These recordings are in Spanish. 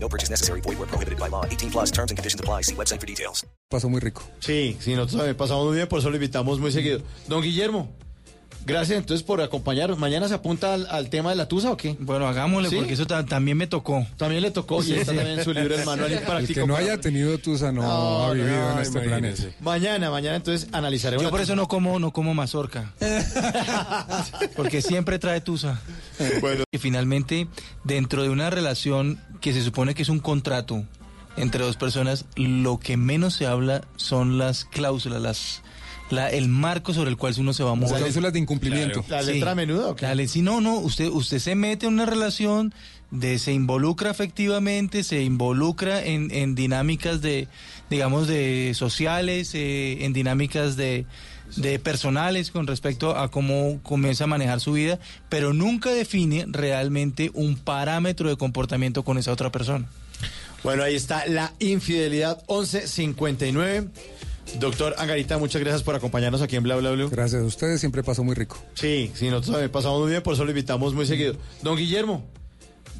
No purchase necessary. Void where prohibited by law. 18 plus terms and conditions apply. See website for details. Pasó muy rico. Sí, sí, nosotros también pasamos muy bien, por eso lo invitamos muy seguido. Don Guillermo, gracias entonces por acompañarnos. ¿Mañana se apunta al, al tema de la tusa o qué? Bueno, hagámosle ¿Sí? porque eso ta- también me tocó. También le tocó y está también en su libro el manual El práctico. que no haya tenido Tusa no, No, ha vivido no, en este planeta. Mañana, mañana entonces analizaremos. Yo por tusa. eso no como no como mazorca. Porque siempre trae tusa. Bueno. Y finalmente, dentro de una relación que se supone que es un contrato entre dos personas, lo que menos se habla son las cláusulas, las la, el marco sobre el cual uno se va a Las mover. cláusulas de incumplimiento. ¿La Sí. letra a menudo o qué? Dale, sí, no, no, usted, usted se mete en una relación, de, se involucra afectivamente, se involucra en, en dinámicas de, digamos, de sociales, eh, en dinámicas de, de personales con respecto a cómo comienza a manejar su vida, pero nunca define realmente un parámetro de comportamiento con esa otra persona. Bueno, ahí está la infidelidad 1159. Doctor Angarita, muchas gracias por acompañarnos aquí en Bla Bla Blue. Gracias a ustedes, siempre pasó muy rico. Sí, sí, nosotros también pasamos muy bien, por eso lo invitamos muy seguido. Don Guillermo,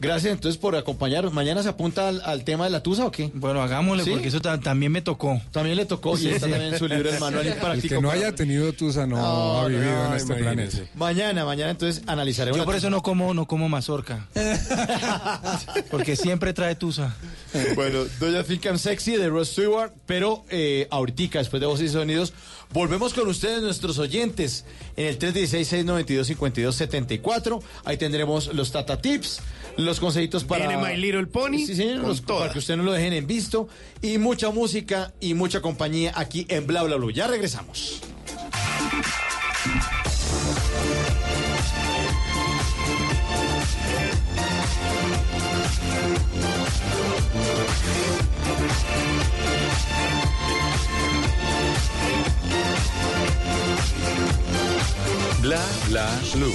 gracias entonces por acompañarnos. ¿Mañana se apunta al, al tema de la tusa o qué? Bueno, hagámosle ¿Sí? porque eso ta- también me tocó. También le tocó y está sí. también en su libro el manual El práctico. que no haya tenido Tusa no, ha vivido en este imagínese. planeta. Mañana, mañana entonces analizaremos. Yo por eso no como no como mazorca. Porque siempre trae tusa. Bueno, Doña Think I'm Sexy de Ross Stewart, pero eh, ahorita, después de Voces y Sonidos, volvemos con ustedes, nuestros oyentes, en el 316-692-5274. Ahí tendremos los Tata Tips, los consejitos para... Viene My Little Pony Sí, señor, con los- toda. para que ustedes no lo dejen en visto. Y mucha música y mucha compañía aquí en Bla Bla Blue. Ya regresamos. Bla bla blue.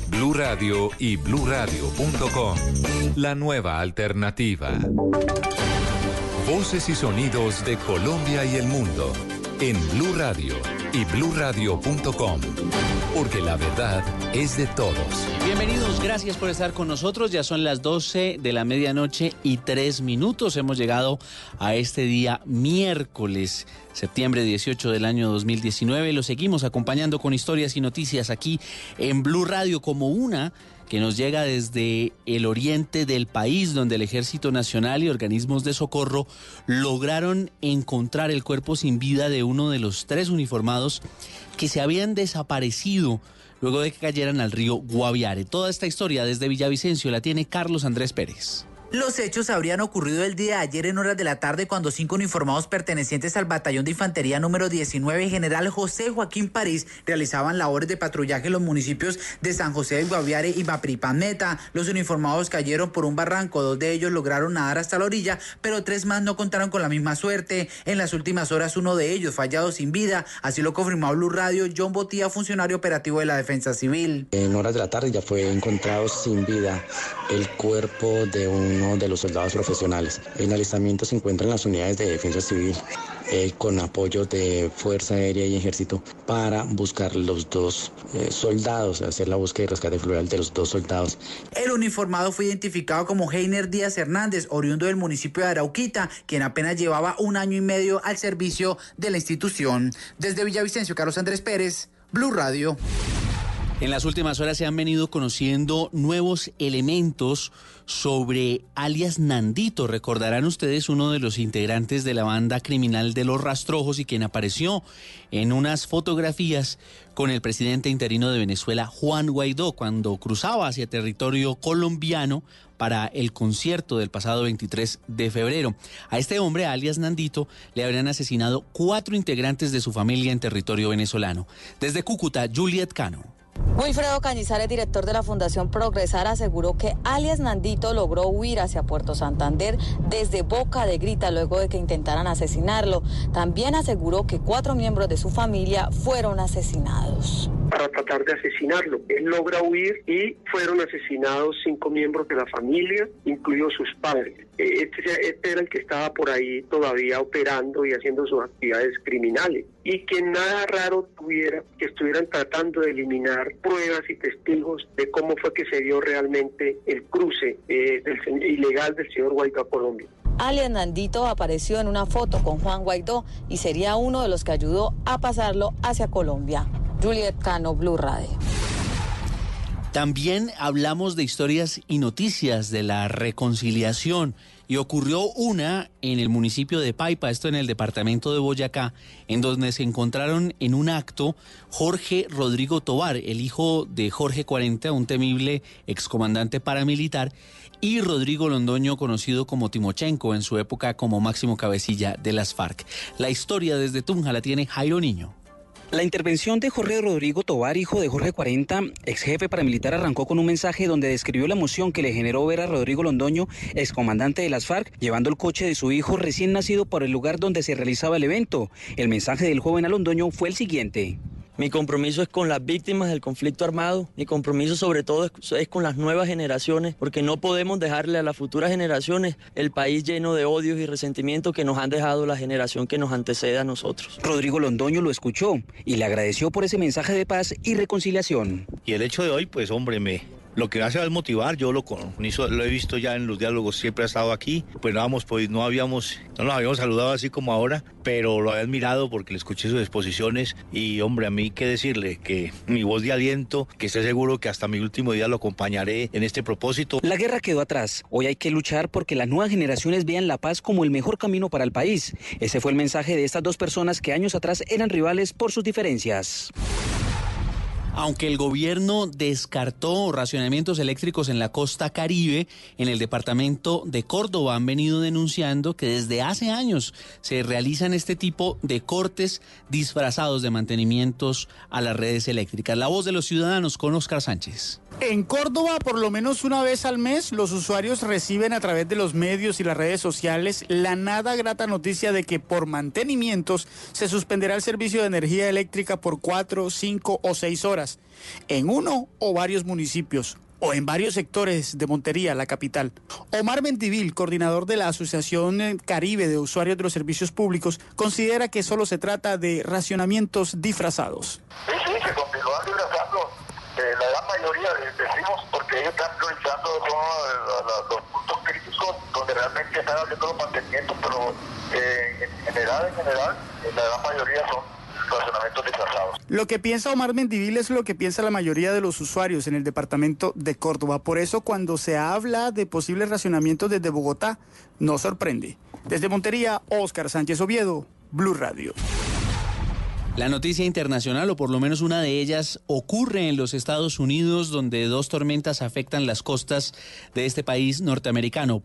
Blue Radio y bluradio.com. La nueva alternativa. Voces y sonidos de Colombia y el mundo en Blue Radio y bluradio.com, porque la verdad es de todos. Bienvenidos, gracias por estar con nosotros. Ya son las 12 de la medianoche y 3 minutos. Hemos llegado a este día miércoles, septiembre 18 del año 2019. Lo seguimos acompañando con historias y noticias aquí en Blue Radio como una que nos llega desde el oriente del país, donde el Ejército Nacional y organismos de socorro lograron encontrar el cuerpo sin vida de uno de los tres uniformados que se habían desaparecido luego de que cayeran al río Guaviare. Toda esta historia desde Villavicencio la tiene Carlos Andrés Pérez. Los hechos habrían ocurrido el día de ayer en horas de la tarde cuando cinco uniformados pertenecientes al batallón de infantería número 19 general José Joaquín París realizaban labores de patrullaje en los municipios de San José del Guaviare y Mapripán Meta. Los uniformados cayeron por un barranco, dos de ellos lograron nadar hasta la orilla, pero tres más no contaron con la misma suerte. En las últimas horas uno de ellos fallado sin vida, así lo confirmó Blue Radio John Botía, funcionario operativo de la Defensa Civil. En horas de la tarde ya fue encontrado sin vida el cuerpo de un de los soldados profesionales. En alistamiento se encuentran las unidades de defensa civil eh, con apoyo de Fuerza Aérea y Ejército para buscar los dos eh, soldados, hacer la búsqueda y rescate fluvial de los dos soldados. El uniformado fue identificado como Heiner Díaz Hernández, oriundo del municipio de Arauquita, quien apenas llevaba un año y medio al servicio de la institución. Desde Villavicencio, Carlos Andrés Pérez, Blue Radio. En las últimas horas se han venido conociendo nuevos elementos sobre alias Nandito. Recordarán ustedes uno de los integrantes de la banda criminal de los rastrojos y quien apareció en unas fotografías con el presidente interino de Venezuela, Juan Guaidó, cuando cruzaba hacia territorio colombiano para el concierto del pasado 23 de febrero. A este hombre, alias Nandito, le habrían asesinado cuatro integrantes de su familia en territorio venezolano. Desde Cúcuta, Juliet Cano. Wilfredo Cañizares, director de la Fundación Progresar, aseguró que alias Nandito logró huir hacia Puerto Santander desde Boca de Grita luego de que intentaran asesinarlo. También aseguró que cuatro miembros de su familia fueron asesinados. Para tratar de asesinarlo. Él logra huir y fueron asesinados cinco miembros de la familia, incluidos sus padres. Este, este era el que estaba por ahí todavía operando y haciendo sus actividades criminales. Y que nada raro tuviera que estuvieran tratando de eliminar pruebas y testigos de cómo fue que se dio realmente el cruce eh, ilegal del señor Guaidó a Colombia. Alias Nandito apareció en una foto con Juan Guaidó y sería uno de los que ayudó a pasarlo hacia Colombia. Juliet Cano, Blue Radio. También hablamos de historias y noticias de la reconciliación y ocurrió una en el municipio de Paipa, esto en el departamento de Boyacá, en donde se encontraron en un acto Jorge Rodrigo Tobar, el hijo de Jorge 40, un temible excomandante paramilitar, y Rodrigo Londoño, conocido como Timochenko en su época como máximo cabecilla de las FARC. La historia desde Tunja la tiene Jairo Niño. La intervención de Jorge Rodrigo Tobar, hijo de Jorge 40, ex jefe paramilitar, arrancó con un mensaje donde describió la emoción que le generó ver a Rodrigo Londoño, excomandante de las FARC, llevando el coche de su hijo recién nacido por el lugar donde se realizaba el evento. El mensaje del joven a Londoño fue el siguiente. Mi compromiso es con las víctimas del conflicto armado, mi compromiso sobre todo es, con las nuevas generaciones, porque no podemos dejarle a las futuras generaciones el país lleno de odios y resentimientos que nos han dejado la generación que nos antecede a nosotros. Rodrigo Londoño lo escuchó y le agradeció por ese mensaje de paz y reconciliación. Y el hecho de hoy, pues hombre, me, lo que hace es motivar, yo lo, lo he visto ya en los diálogos, siempre ha estado aquí. Pues no, pues no habíamos, no nos habíamos saludado así como ahora, pero lo había admirado porque le escuché sus exposiciones y hombre, a mí qué decirle, que mi voz de aliento, que esté seguro que hasta mi último día lo acompañaré en este propósito. La guerra quedó atrás, hoy hay que luchar porque las nuevas generaciones vean la paz como el mejor camino para el país. Ese fue el mensaje de estas dos personas que años atrás eran rivales por sus diferencias. Aunque el gobierno descartó racionamientos eléctricos en la costa caribe, en el departamento de Córdoba han venido denunciando que desde hace años se realizan este tipo de cortes disfrazados de mantenimientos a las redes eléctricas. La voz de los ciudadanos con Oscar Sánchez. En Córdoba, por lo menos una vez al mes, los usuarios reciben a través de los medios y las redes sociales la nada grata noticia de que por mantenimientos se suspenderá el servicio de energía eléctrica por cuatro, cinco o seis horas en uno o varios municipios o en varios sectores de Montería, la capital. Omar Mentivil, coordinador de la Asociación Caribe de Usuarios de los Servicios Públicos, considera que solo se trata de racionamientos disfrazados. Sí, sí, se continúan disfrazando. Eh, la gran mayoría de- decimos porque ellos están priorizando los, los puntos críticos donde realmente están haciendo los mantenimientos, pero eh, en general, en general, eh, la gran mayoría son racionamientos disfrazados. Lo que piensa Omar Mendivil es lo que piensa la mayoría de los usuarios en el departamento de Córdoba. Por eso cuando se habla de posibles racionamientos desde Bogotá, no sorprende. Desde Montería, Óscar Sánchez Oviedo, Blue Radio. La noticia internacional, o por lo menos una de ellas, ocurre en los Estados Unidos, donde dos tormentas afectan las costas de este país norteamericano.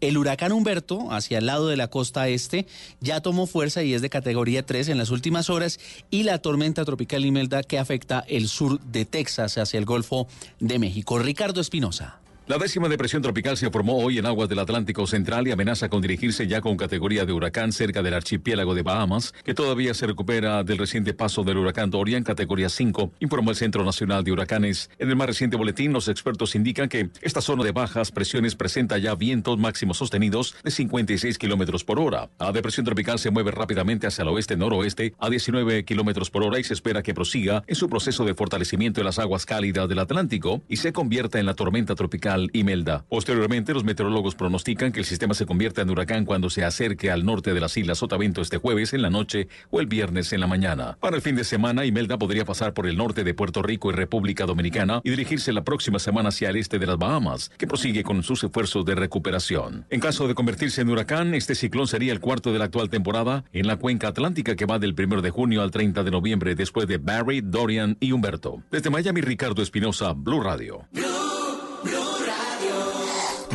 El huracán Humberto, hacia el lado de la costa este, ya tomó fuerza y es de categoría 3 en las últimas horas, y la tormenta tropical Imelda que afecta el sur de Texas hacia el Golfo de México. Ricardo Espinosa. La décima depresión tropical se formó hoy en aguas del Atlántico Central y amenaza con dirigirse ya con categoría de huracán cerca del archipiélago de Bahamas, que todavía se recupera del reciente paso del huracán Dorian, categoría 5, informó el Centro Nacional de Huracanes. En el más reciente boletín, los expertos indican que esta zona de bajas presiones presenta ya vientos máximos sostenidos de 56 kilómetros por hora. La depresión tropical se mueve rápidamente hacia el oeste-noroeste a 19 kilómetros por hora y se espera que prosiga en su proceso de fortalecimiento en las aguas cálidas del Atlántico y se convierta en la tormenta tropical Imelda. Posteriormente, los meteorólogos pronostican que el sistema se convierta en huracán cuando se acerque al norte de las Islas Sotavento este jueves en la noche o el viernes en la mañana. Para el fin de semana, Imelda podría pasar por el norte de Puerto Rico y República Dominicana y dirigirse la próxima semana hacia el este de las Bahamas, que prosigue con sus esfuerzos de recuperación. En caso de convertirse en huracán, este ciclón sería el cuarto de la actual temporada en la cuenca atlántica que va del 1 de junio al 30 de noviembre después de Barry, Dorian y Humberto. Desde Miami, Ricardo Espinosa, Blue Radio.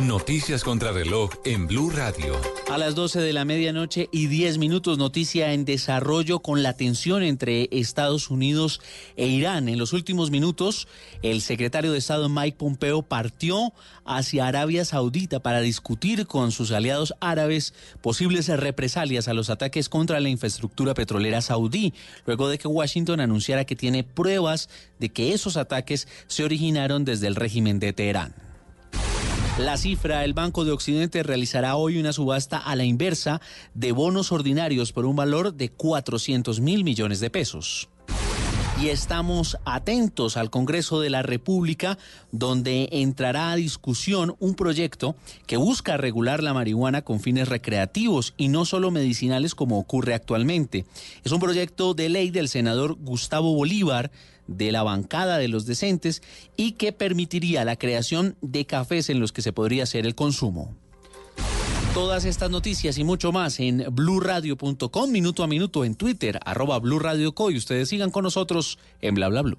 Noticias contra reloj en Blue Radio. A las 12 de la medianoche y 10 minutos, noticia en desarrollo con la tensión entre Estados Unidos e Irán. En los últimos minutos, el secretario de Estado Mike Pompeo partió hacia Arabia Saudita para discutir con sus aliados árabes posibles represalias a los ataques contra la infraestructura petrolera saudí, luego de que Washington anunciara que tiene pruebas de que esos ataques se originaron desde el régimen de Teherán. La cifra, el Banco de Occidente realizará hoy una subasta a la inversa de bonos ordinarios por un valor de 400 mil millones de pesos. Y estamos atentos al Congreso de la República, donde entrará a discusión un proyecto que busca regular la marihuana con fines recreativos y no solo medicinales como ocurre actualmente. Es un proyecto de ley del senador Gustavo Bolívar de la bancada de los decentes y que permitiría la creación de cafés en los que se podría hacer el consumo. Todas estas noticias y mucho más en blurradio.com, minuto a minuto en Twitter, arroba blurradioco y ustedes sigan con nosotros en bla bla blue.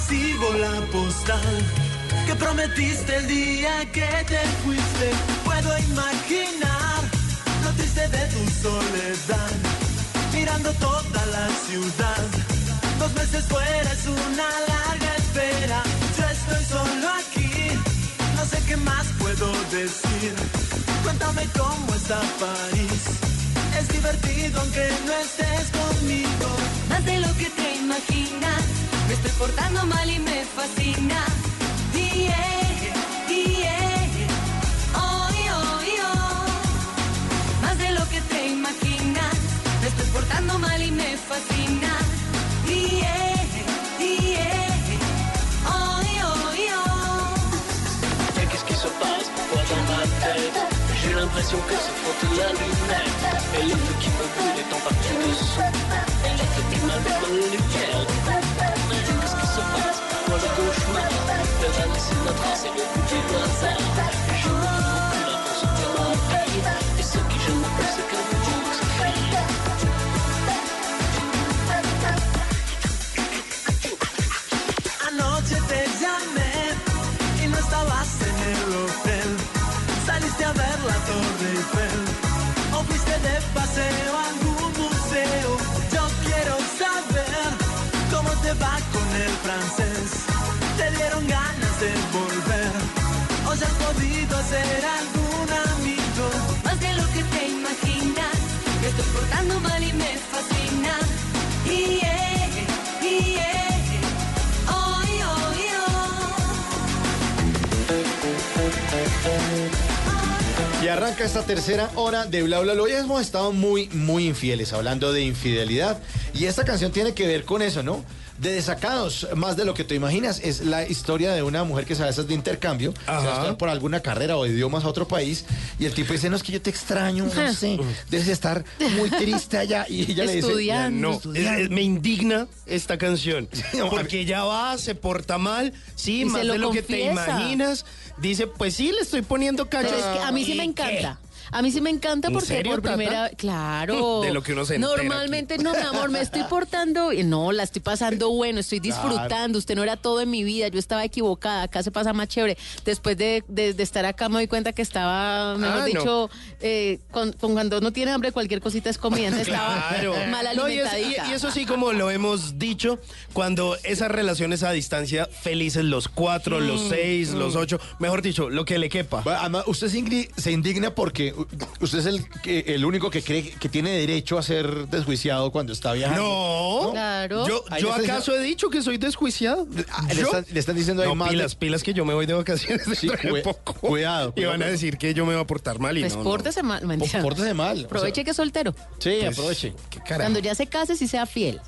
Recibo la postal que prometiste el día que te fuiste. Puedo imaginar lo triste de tu soledad, mirando toda la ciudad. Dos estés fuera es una larga espera. Yo estoy solo aquí, no sé qué más puedo decir. Cuéntame cómo está París. Es divertido aunque no estés conmigo. Más de lo que te imaginas, me estoy portando mal y me fascina. Yeah, yeah, oh, oh, oh. Más de lo que te imaginas, me estoy portando mal y me fascina. Yeah, l'impression que c'est faute la lunette. Et le feu qui me brûle est en dessous Et les feux qui m'allument la lumière. Qu'est-ce qui se passe? Pourquoi le cauchemar le goût du paseo algún museo. Yo quiero saber cómo te va con el francés. Te dieron ganas de volver o has podido hacer algún amigo. Más de lo que te imaginas, me estoy portando mal y me fascina. Yeah, yeah, oh, oh, oh. Y arranca esta tercera hora de Bla Bla Bla. Hoy hemos estado muy, muy infieles, hablando de infidelidad. Y esta canción tiene que ver con eso, ¿no? De desacados, más de lo que te imaginas, es la historia de una mujer que se va de intercambio, se va a estudiar por alguna carrera o idiomas a otro país, y el tipo dice, no, es que yo te extraño, no sé, debes estar muy triste allá, y ella le dice, No, es- es- me indigna esta canción. Porque ella va, se porta mal, sí, Y más lo de lo que te imaginas. Dice, pues sí, le estoy poniendo cacho. Pero es que a mí sí me encanta. A mí sí me encanta ¿En porque serio, por primera claro. De lo que uno se entera Normalmente, no, mi amor, me estoy portando, no, la estoy pasando bueno, estoy disfrutando. Usted no era todo en mi vida, yo estaba equivocada, acá se pasa más chévere. Después de, de- de estar acá me doy cuenta que estaba, mejor Ah, no. dicho, eh, con, con cuando uno tiene hambre cualquier cosita es comida, entonces estaba mal No, y, es- alimentadita. y- y eso sí, como lo hemos dicho, cuando esas relaciones a distancia, felices los cuatro, los Mm, seis, mm. los ocho, mejor dicho, lo que le quepa. Además, usted se indigna porque usted es el, que- el único que cree que tiene derecho a ser desjuiciado cuando está viajando. No. Claro. Yo, acaso he dicho que soy desjuiciado. Ah, le están- le están diciendo ahí no, más de- pilas, pilas que yo me voy de vacaciones Sí, dentro de cue- poco. cuidado, Y van a decir que yo me voy a portar mal y Pues no, no. pórtese mal, mentira. Pórtese mal. Aproveche que es soltero. Sí, Pues, aproveche. Cuando ya se case, sí sea fiel.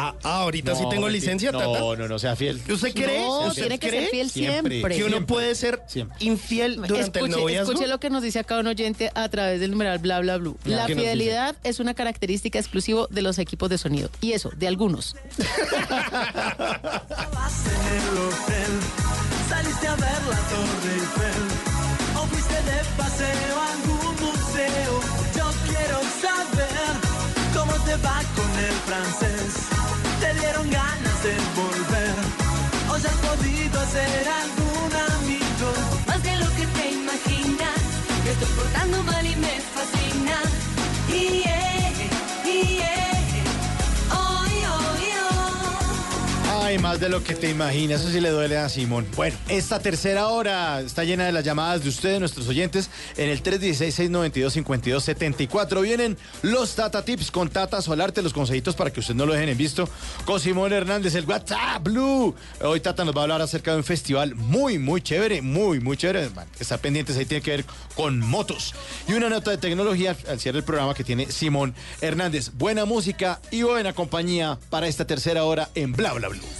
Ah, ah, ahorita sí No, tengo mentira. licencia, no, Tata. No, no, sea fiel. ¿Usted cree? No, ¿Usted tiene que cree? ser fiel siempre. Que uno Siempre. puede ser infiel durante el Escuche, noviazgo. escuche lo que nos dice acá un oyente a través del numeral bla bla bla. La ¿qué nos fidelidad es una característica exclusiva de los equipos de sonido. Y eso, de algunos. Estabas en el hotel, saliste a ver la Torre Eiffel o fuiste de paseo a algún museo. Yo quiero saber cómo te va con el francés. De volver ya has podido hacer algún amigo. Más de lo que te imaginas, me estoy portando mal y me fascina. Yeah, yeah, Ay, más de lo que te imaginas, eso sí le duele a Simón. Bueno, esta tercera hora está llena de las llamadas de ustedes, nuestros oyentes, en el 316-692-5274. Vienen los Tata Tips con Tata Solarte, los consejitos para que ustedes no lo dejen en visto. Con Simón Hernández, el WhatsApp Blue. Hoy Tata nos va a hablar acerca de un festival muy, muy chévere, muy, muy chévere. Está pendientes, ahí tiene que ver con motos. Y una nota de tecnología al cierre del programa que tiene Simón Hernández. Buena música y buena compañía para esta tercera hora en Bla Bla Blue.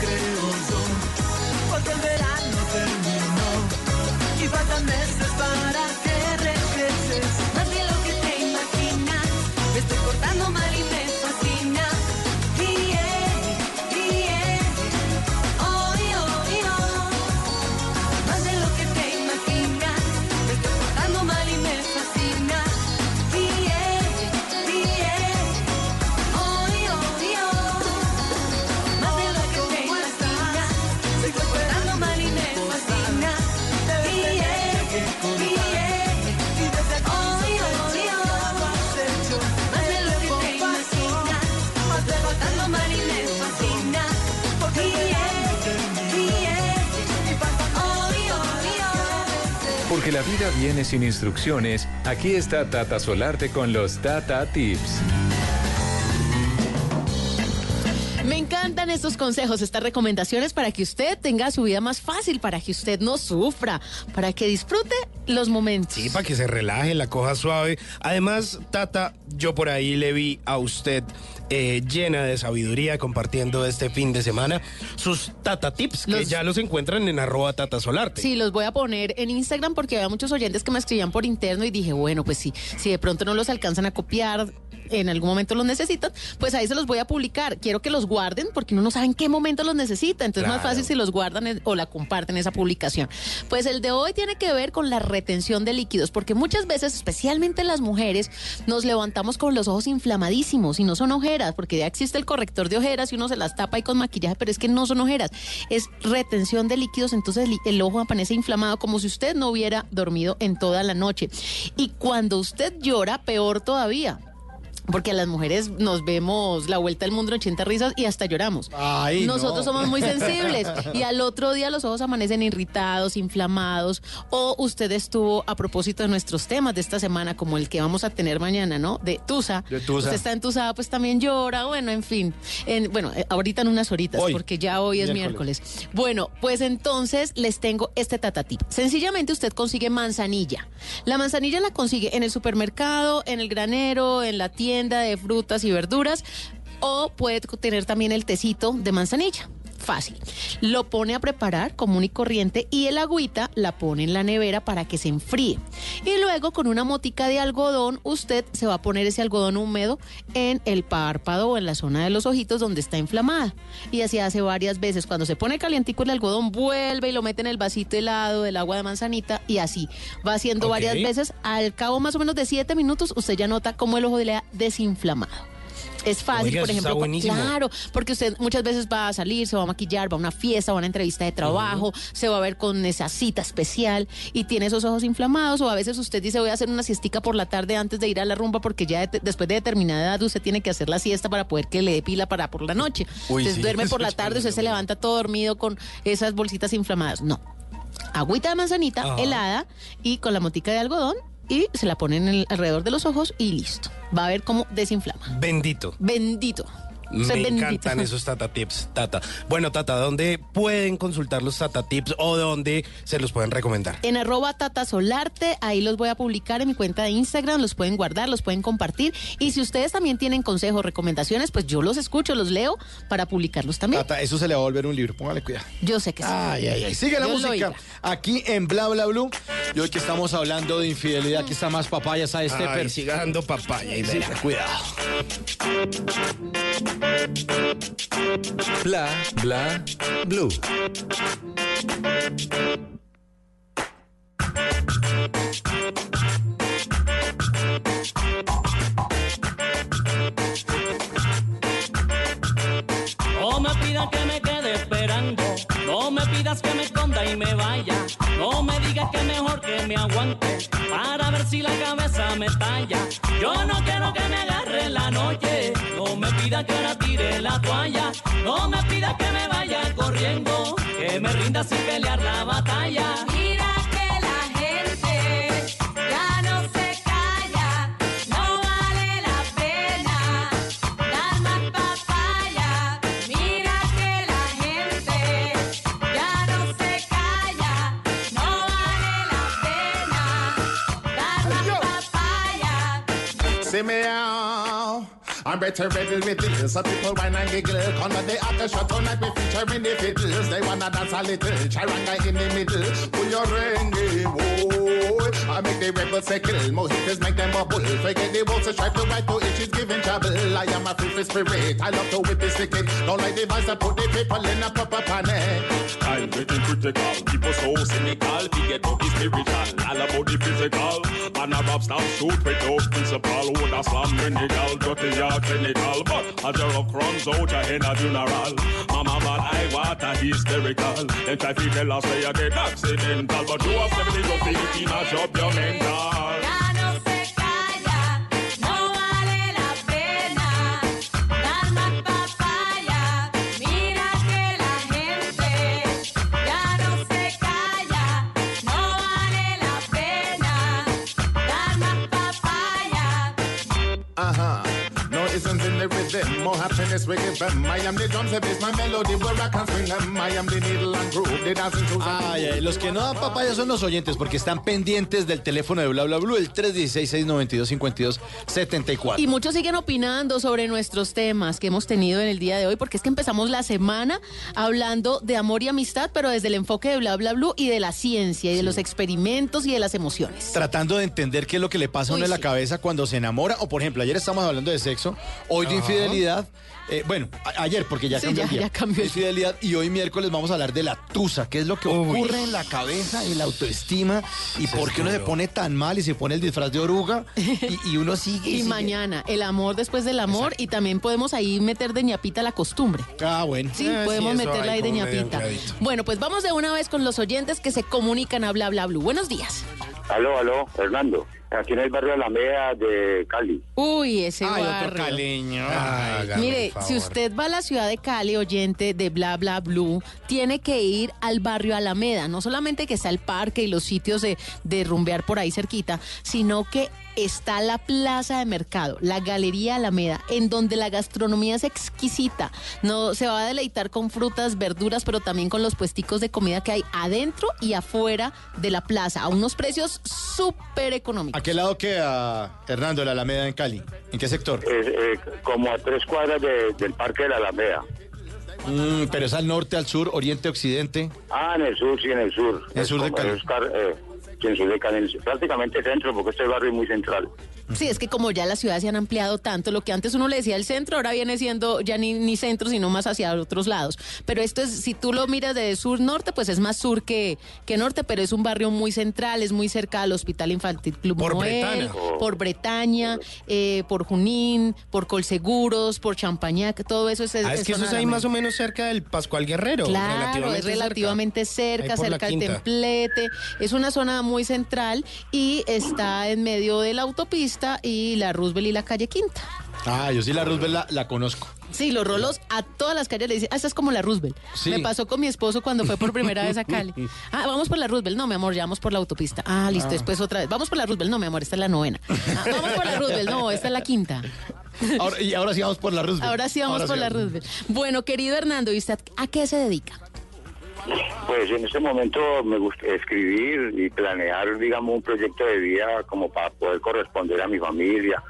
Creo yo, porque el verano terminó. Y faltan meses Viene sin instrucciones, aquí está Tata Solarte con los Tata Tips. Me encantan estos consejos, estas recomendaciones para que usted tenga su vida más fácil, para que usted no sufra, para que disfrute los momentos. Sí, para que se relaje, la coja suave. Además, Tata, yo por ahí le vi a usted eh, llena de sabiduría compartiendo este fin de semana sus Tata Tips, que ya los encuentran en arroba Tata Solarte. Sí, los voy a poner en Instagram porque había muchos oyentes que me escribían por interno y dije, bueno, pues sí, si de pronto no los alcanzan a copiar, en algún momento los necesitan, pues ahí se los voy a publicar. Quiero que los guarden porque uno no sabe en qué momento los necesita. Entonces es más fácil si los guardan en- o la comparten esa publicación. Pues el de hoy tiene que ver con la retención de líquidos, porque muchas veces, especialmente las mujeres, nos levantamos con los ojos inflamadísimos y no son ojeras, porque ya existe el corrector de ojeras y uno se las tapa ahí con maquillaje, pero es que no son ojeras, es retención de líquidos, entonces el, el ojo aparece inflamado como si usted no hubiera dormido en toda la noche. Y cuando usted llora, peor todavía. Porque a las mujeres nos vemos la vuelta al mundo en 80 risas y hasta lloramos. Ay, Nosotros no. somos muy sensibles y al otro día los ojos amanecen irritados, inflamados o usted estuvo a propósito de nuestros temas de esta semana como el que vamos a tener mañana, ¿no? De Tusa. De Tusa. Usted está entusada, pues también llora, bueno, en fin. En- bueno, eh, ahorita en unas horitas Hoy, porque ya hoy es miércoles. miércoles. Bueno, pues entonces les tengo este tatatip. Sencillamente usted consigue manzanilla. La manzanilla la consigue en el supermercado, en el granero, en la tienda de frutas y verduras o puede tener también el tecito de manzanilla. Fácil. Lo pone a preparar común y corriente y el agüita la pone en la nevera para que se enfríe. Y luego con una motica de algodón usted se va a poner ese algodón húmedo en el párpado o en la zona de los ojitos donde está inflamada. Y así hace varias veces. Cuando se pone calientico el algodón vuelve y lo mete en el vasito helado del agua de manzanita y así va haciendo varias veces. Al cabo más o menos de siete minutos usted ya nota cómo el ojo le ha desinflamado. Es fácil, Oiga, por ejemplo, claro, porque usted muchas veces va a salir, se va a maquillar, va a una fiesta, va a una entrevista de trabajo, se va a ver con esa cita especial y tiene esos ojos inflamados o a veces usted dice voy a hacer una siestica por la tarde antes de ir a la rumba porque ya de- después de determinada edad usted tiene que hacer la siesta para poder que le dé pila para por la noche. Uy, Entonces sí, duerme por la tarde, usted se levanta todo dormido con esas bolsitas inflamadas. No. Agüita de manzanita Ajá. helada y con la motica de algodón y se la ponen en el- alrededor de los ojos y listo. Va a ver cómo desinflama. Bendito. Bendito. Me encantan esos Tata Tips, Tata. Bueno, Tata, ¿dónde pueden consultar los Tata Tips o dónde se los pueden recomendar? En arroba tatasolarte, ahí los voy a publicar en mi cuenta de Instagram, los pueden guardar, los pueden compartir. Y si ustedes también tienen consejos, recomendaciones, pues yo los escucho, los leo para publicarlos también. Tata, eso se le va a volver un libro, póngale cuidado. Yo sé que sí. Ay, ay, ay. Sigue la música aquí en Bla Bla Blue. Y hoy que estamos hablando de infidelidad, aquí está más papaya, ¿sabes, Ay, Stepper? siga dando papaya y Sí, cuidado. Bla, bla, blue. No me pidas que me quede esperando, no me pidas que me esconda y me vaya, no me digas que mejor que me aguante para ver si la cabeza me talla. Yo no quiero que me agarre la noche, no me pidas que ahora tire la toalla, no me pidas que me vaya corriendo, que me rinda sin pelear la batalla. Me out. I'm better ready with it. Some people whine and giggle. Come on, the shot tonight. We featuring the fiddles. They wanna dance a little. Charanga in the middle. Pull your ring, eh, boy. I make the rebels say kill. Mojitos make them bubble. Forget the walls to stripe the right to it. She's giving trouble. I am a free spirit. I love to whip this sticky. Don't like the vice. I put the people in a proper panic. I'm getting critical. People so cynical. Forget about the spiritual. All about the physical. Man a rap stop shoot without principle. Would a slam when the gal dirty or clinical. But a jerk runs out a in a funeral. Mama man I water hysterical. Then try to tell us say you get accidental. But you have 70 to 50 mash up your mental. More happiness we give them. I am the drums, the bass, my melody, where I can swing them. I am the needle and groove, the dancing shoes. Ay, ay, los que no dan papaya son los oyentes porque están pendientes del teléfono de Bla Bla Blue, el 316-692-5274. Y muchos siguen opinando sobre nuestros temas que hemos tenido en el día de hoy, porque es que empezamos la semana hablando de amor y amistad, pero desde el enfoque de Bla Bla Blue y de la ciencia y de los experimentos y de las emociones. Tratando de entender qué es lo que le pasa a uno en la cabeza cuando se enamora. O por ejemplo, ayer estamos hablando de sexo, hoy de Ajá. infidelidad. Eh, bueno, ayer porque ya Sí, cambió ya- el día. ya cambió el- Infidelidad y hoy miércoles vamos a hablar de la tusa, qué es lo que ocurre en la cabeza y la autoestima y por qué uno se pone tan mal y se pone el disfraz de oruga y, y uno sigue Y sigue. mañana, el amor después del amor y también podemos ahí meter de ñapita la costumbre. Ah, bueno. Sí, sí, podemos meterla ahí de ñapita. Bueno, pues vamos de una vez con los oyentes que se comunican a Bla Bla Blue. Buenos días. Aló, aló, Hernando. Aquí en el barrio Alameda de Cali. Uy, ese Ay, barrio. otro caleño. Mire, si usted va a la ciudad de Cali, oyente de Bla Bla Blue, tiene que ir al barrio Alameda. No solamente que está el parque y los sitios de, de rumbear por ahí cerquita, sino que está la plaza de mercado, la galería Alameda, en donde la gastronomía es exquisita. No se va a deleitar con frutas, verduras, pero también con los puesticos de comida que hay adentro y afuera de la plaza, a unos precios súper económicos. ¿A qué lado queda Hernando la Alameda en Cali? ¿En qué sector? Es eh, como a tres cuadras de- del Parque de la Alameda. Mm, pero es al norte, al sur, oriente, occidente. Ah, en el sur, sí, en el sur. En el sur de Cali. eh, sí, en en- prácticamente centro, porque este barrio es muy central. Sí, es que como ya las ciudades se han ampliado tanto, lo que antes uno le decía el centro, ahora viene siendo ya ni, ni centro, sino más hacia otros lados. Pero esto es, si tú lo miras de sur-norte, pues es más sur que, que norte, pero es un barrio muy central, es muy cerca al Hospital Infantil Club Por Noel, Bretaña. por Bretaña, eh, por Junín, por Colseguros, por Champañac, todo eso es... Ah, es que eso es ahí más o menos cerca del Pascual Guerrero. Claro, es relativamente cerca, cerca del templete. Es una zona muy central y está en medio de la autopista y la Roosevelt y la calle Quinta. Ah, yo sí la Roosevelt la, la conozco. Sí, los rolos a todas las calles le dicen, ah, esta es como la Roosevelt. Sí. Me pasó con mi esposo cuando fue por primera vez a Cali. Ah, vamos por la Roosevelt. No, mi amor, ya vamos por la autopista. Ah, listo, Ah. después otra vez. Vamos por la Roosevelt. No, mi amor, esta es la novena. Ah, vamos por la Roosevelt. No, esta es la quinta. Ahora, y ahora sí vamos por la Roosevelt. Ahora sí vamos Ahora por la vamos. Roosevelt. Bueno, querido Hernando, ¿y usted a qué se dedica? Pues en este momento me gusta escribir y planear, digamos, un proyecto de vida como para poder corresponder a mi familia,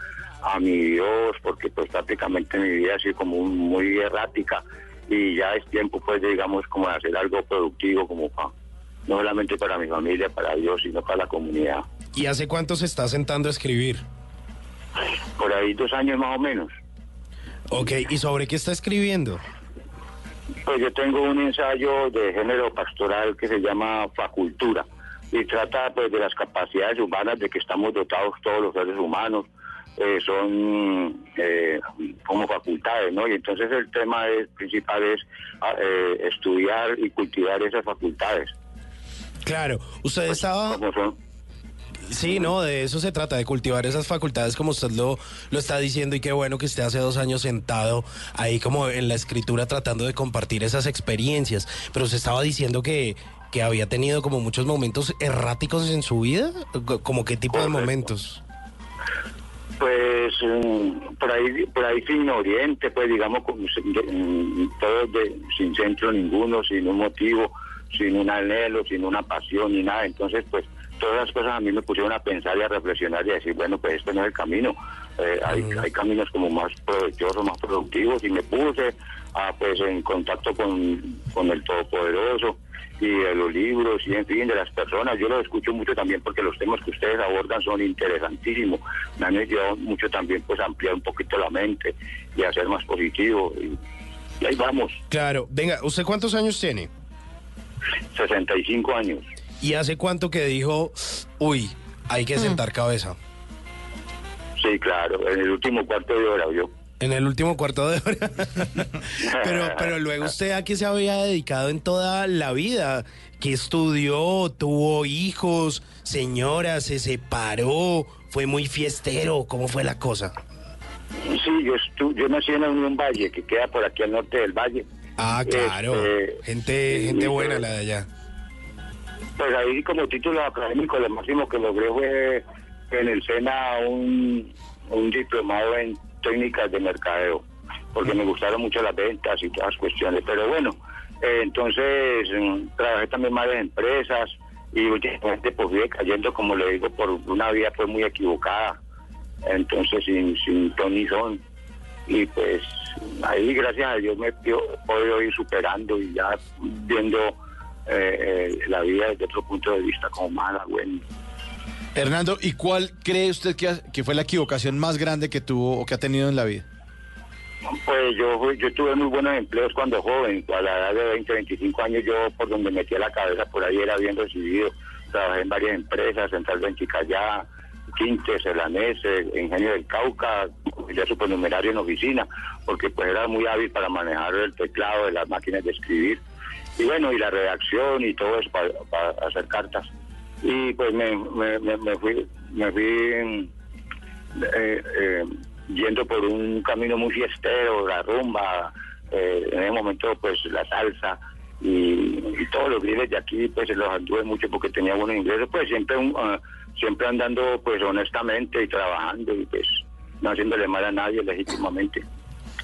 a mi Dios, porque pues prácticamente mi vida ha sido como un- muy errática y ya es tiempo pues de, digamos como de hacer algo productivo como para, no solamente para mi familia, para Dios, sino para la comunidad. ¿Y hace cuánto se está sentando a escribir? Por ahí dos años más o menos. Ok, ¿y sobre qué está escribiendo? Pues yo tengo un ensayo de género pastoral que se llama Facultura y trata pues de las capacidades humanas de que estamos dotados todos los seres humanos. eh, son eh, como facultades, ¿no? Y entonces el tema es- principal es ah, eh, estudiar y cultivar esas facultades. Claro, usted estaba... Como son Sí, no, de eso se trata, de cultivar esas facultades como usted lo, lo está diciendo y qué bueno que esté hace dos años sentado ahí como en la escritura tratando de compartir esas experiencias. Pero usted estaba diciendo que, que había tenido como muchos momentos erráticos en su vida, Co- como qué tipo de momentos. Pues mm, por ahí por ahí sin oriente, pues digamos de- mm, todo de- sin centro ninguno, sin un motivo, sin un anhelo, sin una pasión ni nada. Entonces, pues todas las cosas a mí me pusieron a pensar y a reflexionar y a decir, bueno, pues este no es el camino. Eh, hay, hay caminos como más provechosos, más productivos y me puse a, pues en contacto con, con el Todopoderoso y de los libros y en fin de las personas. Yo los escucho mucho también porque los temas que ustedes abordan son interesantísimos. Me han ayudado mucho también pues a ampliar un poquito la mente y a ser más positivo. Y, y ahí vamos, Claro, venga, ¿usted cuántos años tiene? 65 años. ¿Y hace cuánto que dijo, uy, hay que sentar cabeza? Sí, claro, en el último cuarto de hora yo. En el último cuarto de hora. pero, pero luego usted a qué se había dedicado en toda la vida, que estudió, tuvo hijos, señora, se separó, fue muy fiestero, ¿cómo fue la cosa? Sí, yo, estu- yo nací en la Unión Valle, que queda por aquí al norte del valle. Ah, claro, Este, gente, gente buena la de allá. Pues ahí como título académico lo máximo que logré fue en el SENA un, diplomado en técnicas de mercadeo. porque me gustaron mucho las ventas y todas las cuestiones. Pero bueno, eh, entonces mm, trabajé también varias empresas y últimamente pues fui cayendo, como le digo, por una vía pues muy equivocada, entonces sin, sin ton ni son. Y pues ahí gracias a Dios me he podido ir superando y ya viendo eh, eh, la vida desde otro punto de vista como mala, bueno. Hernando, ¿y cuál cree usted que, ha- que fue la equivocación más grande que tuvo o que ha tenido en la vida? Pues yo, yo tuve muy buenos empleos cuando joven, a la edad de 20, 25 años yo por donde metía la cabeza por ahí era bien recibido. Trabajé en varias empresas, Central Benchicayá, Quintes, Elanese, Ingenio del Cauca, ya supernumerario en oficina, porque pues era muy hábil para manejar el teclado de las máquinas de escribir. Y bueno, y la redacción y todo eso para, hacer cartas. Y pues me, me, me- fui, me fui eh, eh, yendo por un camino muy fiestero, la rumba, eh, en ese momento pues la salsa y, todos los griles de aquí pues los anduve mucho porque tenía buenos ingresos, pues siempre un, ah, siempre andando pues honestamente y trabajando y pues no haciéndole mal a nadie legítimamente.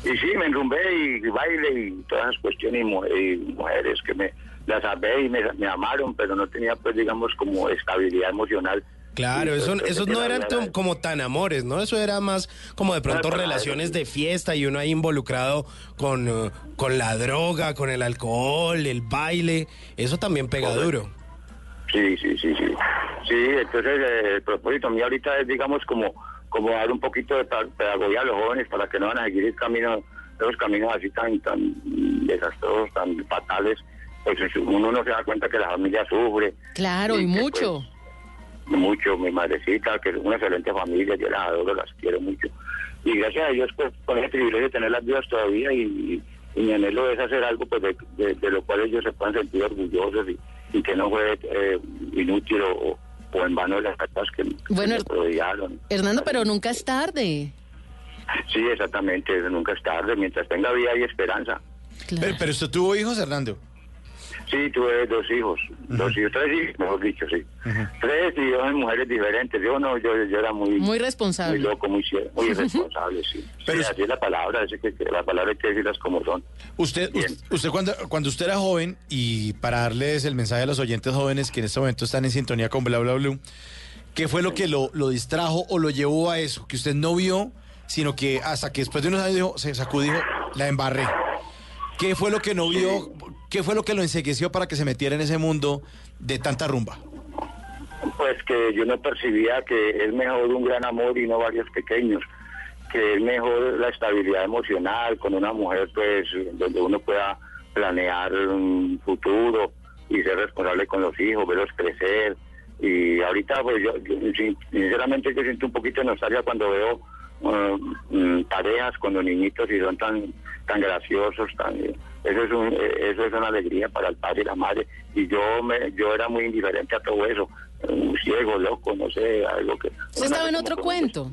Y sí, me enrumbé y baile y todas esas cuestiones y, mu- y mujeres que me las amé y me, me amaron, pero no tenía pues digamos como estabilidad emocional. Claro, eso, esos no eran como tan amores, ¿no? Eso era más como de pronto relaciones de fiesta y uno ahí involucrado con, eh, con la droga, con el alcohol, el baile. Eso también pega duro. Sí, sí, sí, sí. Sí, entonces eh, el propósito mío ahorita es, digamos, como, como dar un poquito de pedagogía a los jóvenes para que no van a seguir el camino, esos caminos así tan, tan desastrosos, tan fatales. Pues uno no se da cuenta que la familia sufre Claro, y mucho. mucho, mi madrecita, que es una excelente familia, yo las adoro, las quiero mucho. Y gracias a Dios, pues, con el privilegio de tener las vidas todavía y, y mi anhelo es hacer algo pues de, de- de lo cual ellos se puedan sentir orgullosos y, y que no fue eh, inútil o, o en vano las cartas que, Bueno, me prodigaron. Hernando, pero nunca es tarde. Sí, exactamente, nunca es tarde, mientras tenga vida y esperanza. Pero, pero usted tuvo hijos, Hernando. Sí, tuve dos hijos, dos hijos, tres hijos, mejor dicho, sí. Tres y dos mujeres diferentes. Yo no, yo, yo era muy, Muy responsable. muy loco, muy, muy irresponsable, sí. Pero así es la palabra, es que, que la palabra hay que decirlas como son. Usted, us- usted cuando, cuando usted era joven, y para darles el mensaje a los oyentes jóvenes que en este momento están en sintonía con Bla Bla Blue, ¿qué fue lo que lo, lo distrajo o lo llevó a eso? Que usted no vio, sino que hasta que después de unos años dijo, se sacudió, la embarré. ¿Qué fue lo que no vio? ¿Qué fue lo que lo ensegueció para que se metiera en ese mundo de tanta rumba? Pues que yo no percibía que es mejor un gran amor y no varios pequeños, que es mejor la estabilidad emocional con una mujer, pues, donde uno pueda planear un futuro y ser responsable con los hijos, verlos crecer. Y ahorita, pues, yo, yo, sin- sinceramente, yo siento un poquito de nostalgia cuando veo eh, mm, parejas con los niñitos y son tan tan graciosos, tan eso es un, eh, eso es una alegría para el padre y la madre y yo me yo era muy indiferente a todo eso, un ciego, loco, no sé, algo que Usted estaba en otro cuento.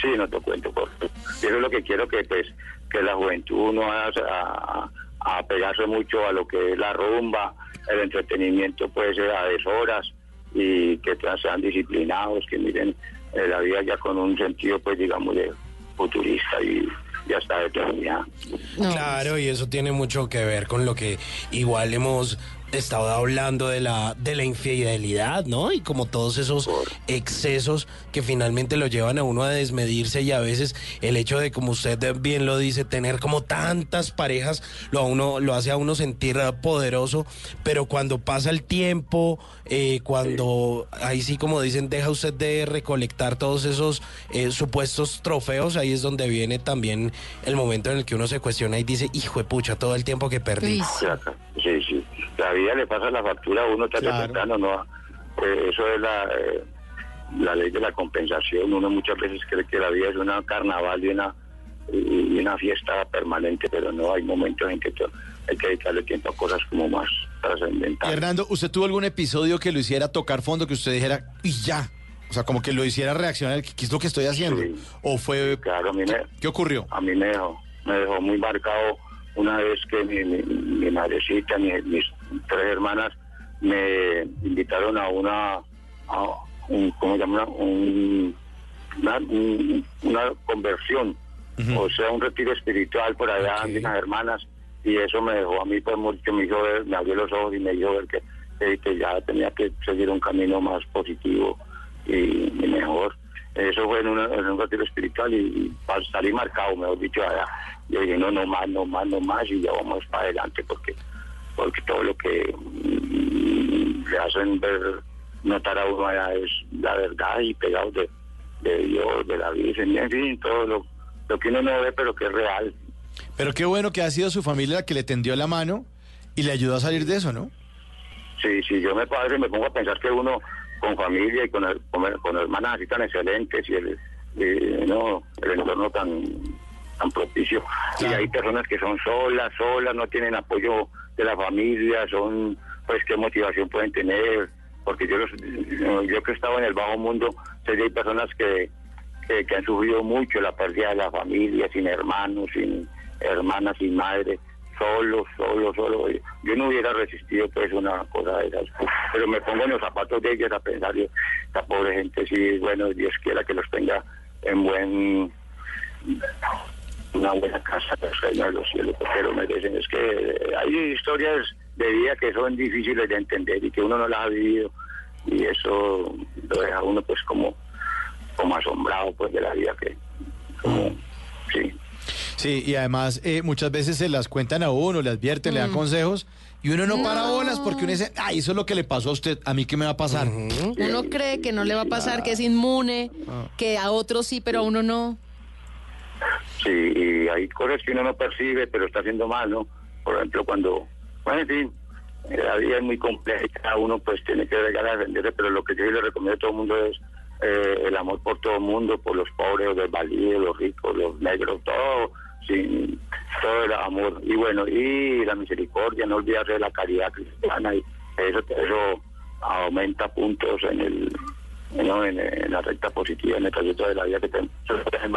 Sí, no te cuento. por- y Eso es lo que quiero que pues que la juventud no vaya a, a, pegarse mucho a lo que es la rumba, el entretenimiento puede ser a deshoras y que sean disciplinados, que miren eh, la vida ya con un sentido pues digamos de futurista y ya está determinada. Claro, y eso tiene mucho que ver con lo que igual hemos estado hablando de la de la infidelidad, ¿no? Y como todos esos excesos que finalmente lo llevan a uno a desmedirse y a veces el hecho de como usted bien lo dice tener como tantas parejas lo a uno lo hace a uno sentir poderoso, pero cuando pasa el tiempo, eh, cuando ahí sí como dicen deja usted de recolectar todos esos eh, supuestos trofeos, ahí es donde viene también el momento en el que uno se cuestiona y dice, hijo de pucha, todo el tiempo que perdí. Sí, sí. La vida le pasa la factura a uno tarde o temprano, ¿no? Eh, eso es la, eh, la ley de la compensación. Uno muchas veces cree que la vida es una carnaval y una, y una fiesta permanente, pero no, hay momentos en que hay que dedicarle tiempo a cosas como más trascendentales. Hernando, ¿usted tuvo algún episodio que lo hiciera tocar fondo, que usted dijera, y ya? O sea, como que lo hiciera reaccionar, ¿qué es lo que estoy haciendo? ¿O fue... Claro, a mí me, ¿Qué ocurrió? a mí me dejó, me dejó muy marcado una vez que mi, mi, mi madrecita, mi- mis tres hermanas me invitaron a una, a un, ¿cómo se llama? Un- una, un- una conversión o sea, un retiro espiritual por allá de unas hermanas, y eso me dejó a mí, pues mucho, me hizo ver, me abrió los ojos y me hizo ver que, eh, que ya tenía que seguir un camino más positivo y, y mejor. Eso fue en, una- en un retiro espiritual y, y salí marcado, mejor dicho, allá. Yo dije, no, no más, no más, no más, y ya vamos para adelante, porque porque todo lo que mm, le hacen ver, notar a uno allá es la verdad y pegados de, de Dios, de la Virgen, en fin, todo lo, lo que uno no ve, pero que es real. Pero qué bueno que ha sido su familia la que le tendió la mano y le ayudó a salir de eso, ¿no? Sí, sí, yo me, a veces me pongo a pensar que uno con familia y con, el- con, con hermanas así tan excelentes y el, y, no, el entorno tan, tan propicio. Y hay personas que son solas, solas, no tienen apoyo de la familia, son, pues, qué motivación pueden tener. Porque yo, los, yo que he estado en el bajo mundo, sé que hay personas que, que, que han sufrido mucho la pérdida de la familia, sin hermanos, sin hermanas, sin madre, solo, solo, solo. Yo no hubiera resistido pues una cosa de esas. Pero me pongo en los zapatos de ellos a pensar, yo, esta pobre gente, sí, bueno, Dios quiera que los tenga en buen una buena casa de los cielos, porque lo merecen. Es que hay historias de vida que son difíciles de entender y que uno no las ha vivido y eso lo deja uno pues como como asombrado pues de la vida que como sí Sí, y además eh, muchas veces se las cuentan a uno, le advierten, le dan consejos y uno no, para bolas porque uno dice, ay, eso es lo que le pasó a usted, a mí qué me va a pasar. Uno cree que no le va a pasar, que es inmune, que a otros sí, pero a uno no. Sí, y hay cosas que uno no percibe, pero está haciendo mal, ¿no? Por ejemplo, cuando, bueno, en fin, eh, la vida es muy compleja y cada uno pues tiene que llegar a defenderse, pero lo que yo le recomiendo a todo el mundo es eh, el amor por todo el mundo, por los pobres, los desvalidos, los ricos, los negros, todo, sin todo el amor. Y bueno, y la misericordia, no olvidarse de la caridad cristiana, y eso, eso aumenta puntos en el en, en la recta positiva, en el trayecto de la vida que tenemos en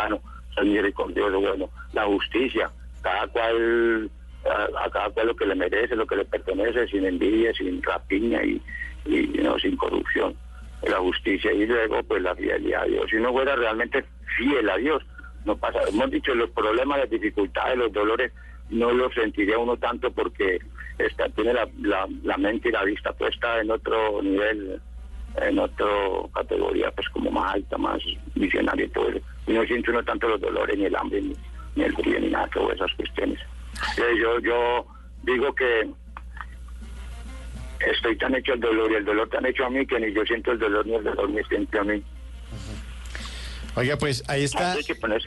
ser misericordioso, bueno, la justicia, cada cual, a, cada cual lo que le merece, lo que le pertenece, sin envidia, sin rapiña y, y sin corrupción, la justicia y luego pues la fidelidad a Dios. Si uno fuera realmente fiel a Dios, no pasa, hemos dicho los problemas, las dificultades, los dolores, no los sentiría uno tanto porque está, tiene la, la mente y la vista puesta en otro nivel en otra categoría pues como más alta, más visionaria y todo eso. Y no siente uno tanto los dolores, ni el hambre, ni, ni el frío, ni nada, todas esas cuestiones. Yo, yo digo que estoy tan hecho el dolor y el dolor tan hecho a mí que ni yo siento el dolor ni el dolor me siente a mí. Oiga, pues ahí está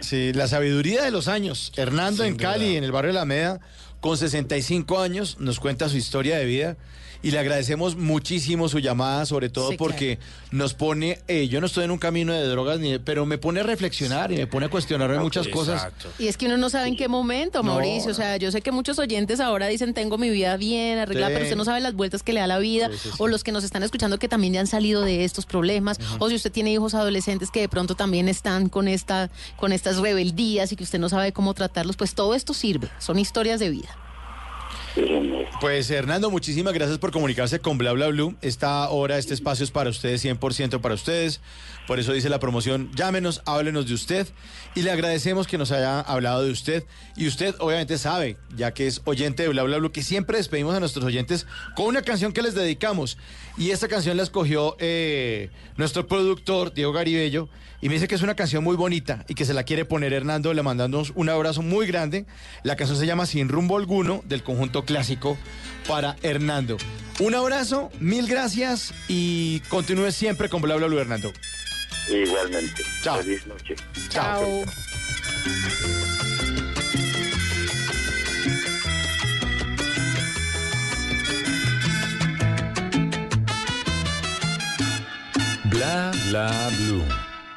sí, la sabiduría de los años. Hernando en Cali, en el barrio de la Meda, con 65 años, nos cuenta su historia de vida. Y le agradecemos muchísimo su llamada, sobre todo Sí, porque nos pone, eh, yo no estoy en un camino de drogas, ni, pero me pone a reflexionar y me pone a cuestionarme muchas cosas. Y es que uno no sabe en qué momento, No, Mauricio. O sea, yo sé que muchos oyentes ahora dicen, tengo mi vida bien arreglada, Sí. pero usted no sabe las vueltas que le da la vida. Sí, sí, sí. O los que nos están escuchando que también ya han salido de estos problemas. O si usted tiene hijos adolescentes que de pronto también están con, esta, con estas rebeldías y que usted no sabe cómo tratarlos, pues todo esto sirve. Son historias de vida. Pues Hernando, muchísimas gracias por comunicarse con Bla Bla Blue. Esta hora, este espacio es para ustedes, 100% para ustedes. Por eso dice la promoción, llámenos, háblenos de usted. Y le agradecemos que nos haya hablado de usted. Y usted obviamente sabe, ya que es oyente de Bla Bla Blue, que siempre despedimos a nuestros oyentes con una canción que les dedicamos. Y esta canción la escogió eh, nuestro productor, Diego Garibello. Y me dice que es una canción muy bonita y que se la quiere poner Hernando. Le mandamos un abrazo muy grande. La canción se llama Sin rumbo alguno del conjunto clásico para Hernando. Un abrazo, mil gracias y continúe siempre con Bla Bla Hernando. Igualmente. Chao. Feliz noche. Chao. Bla bla blue.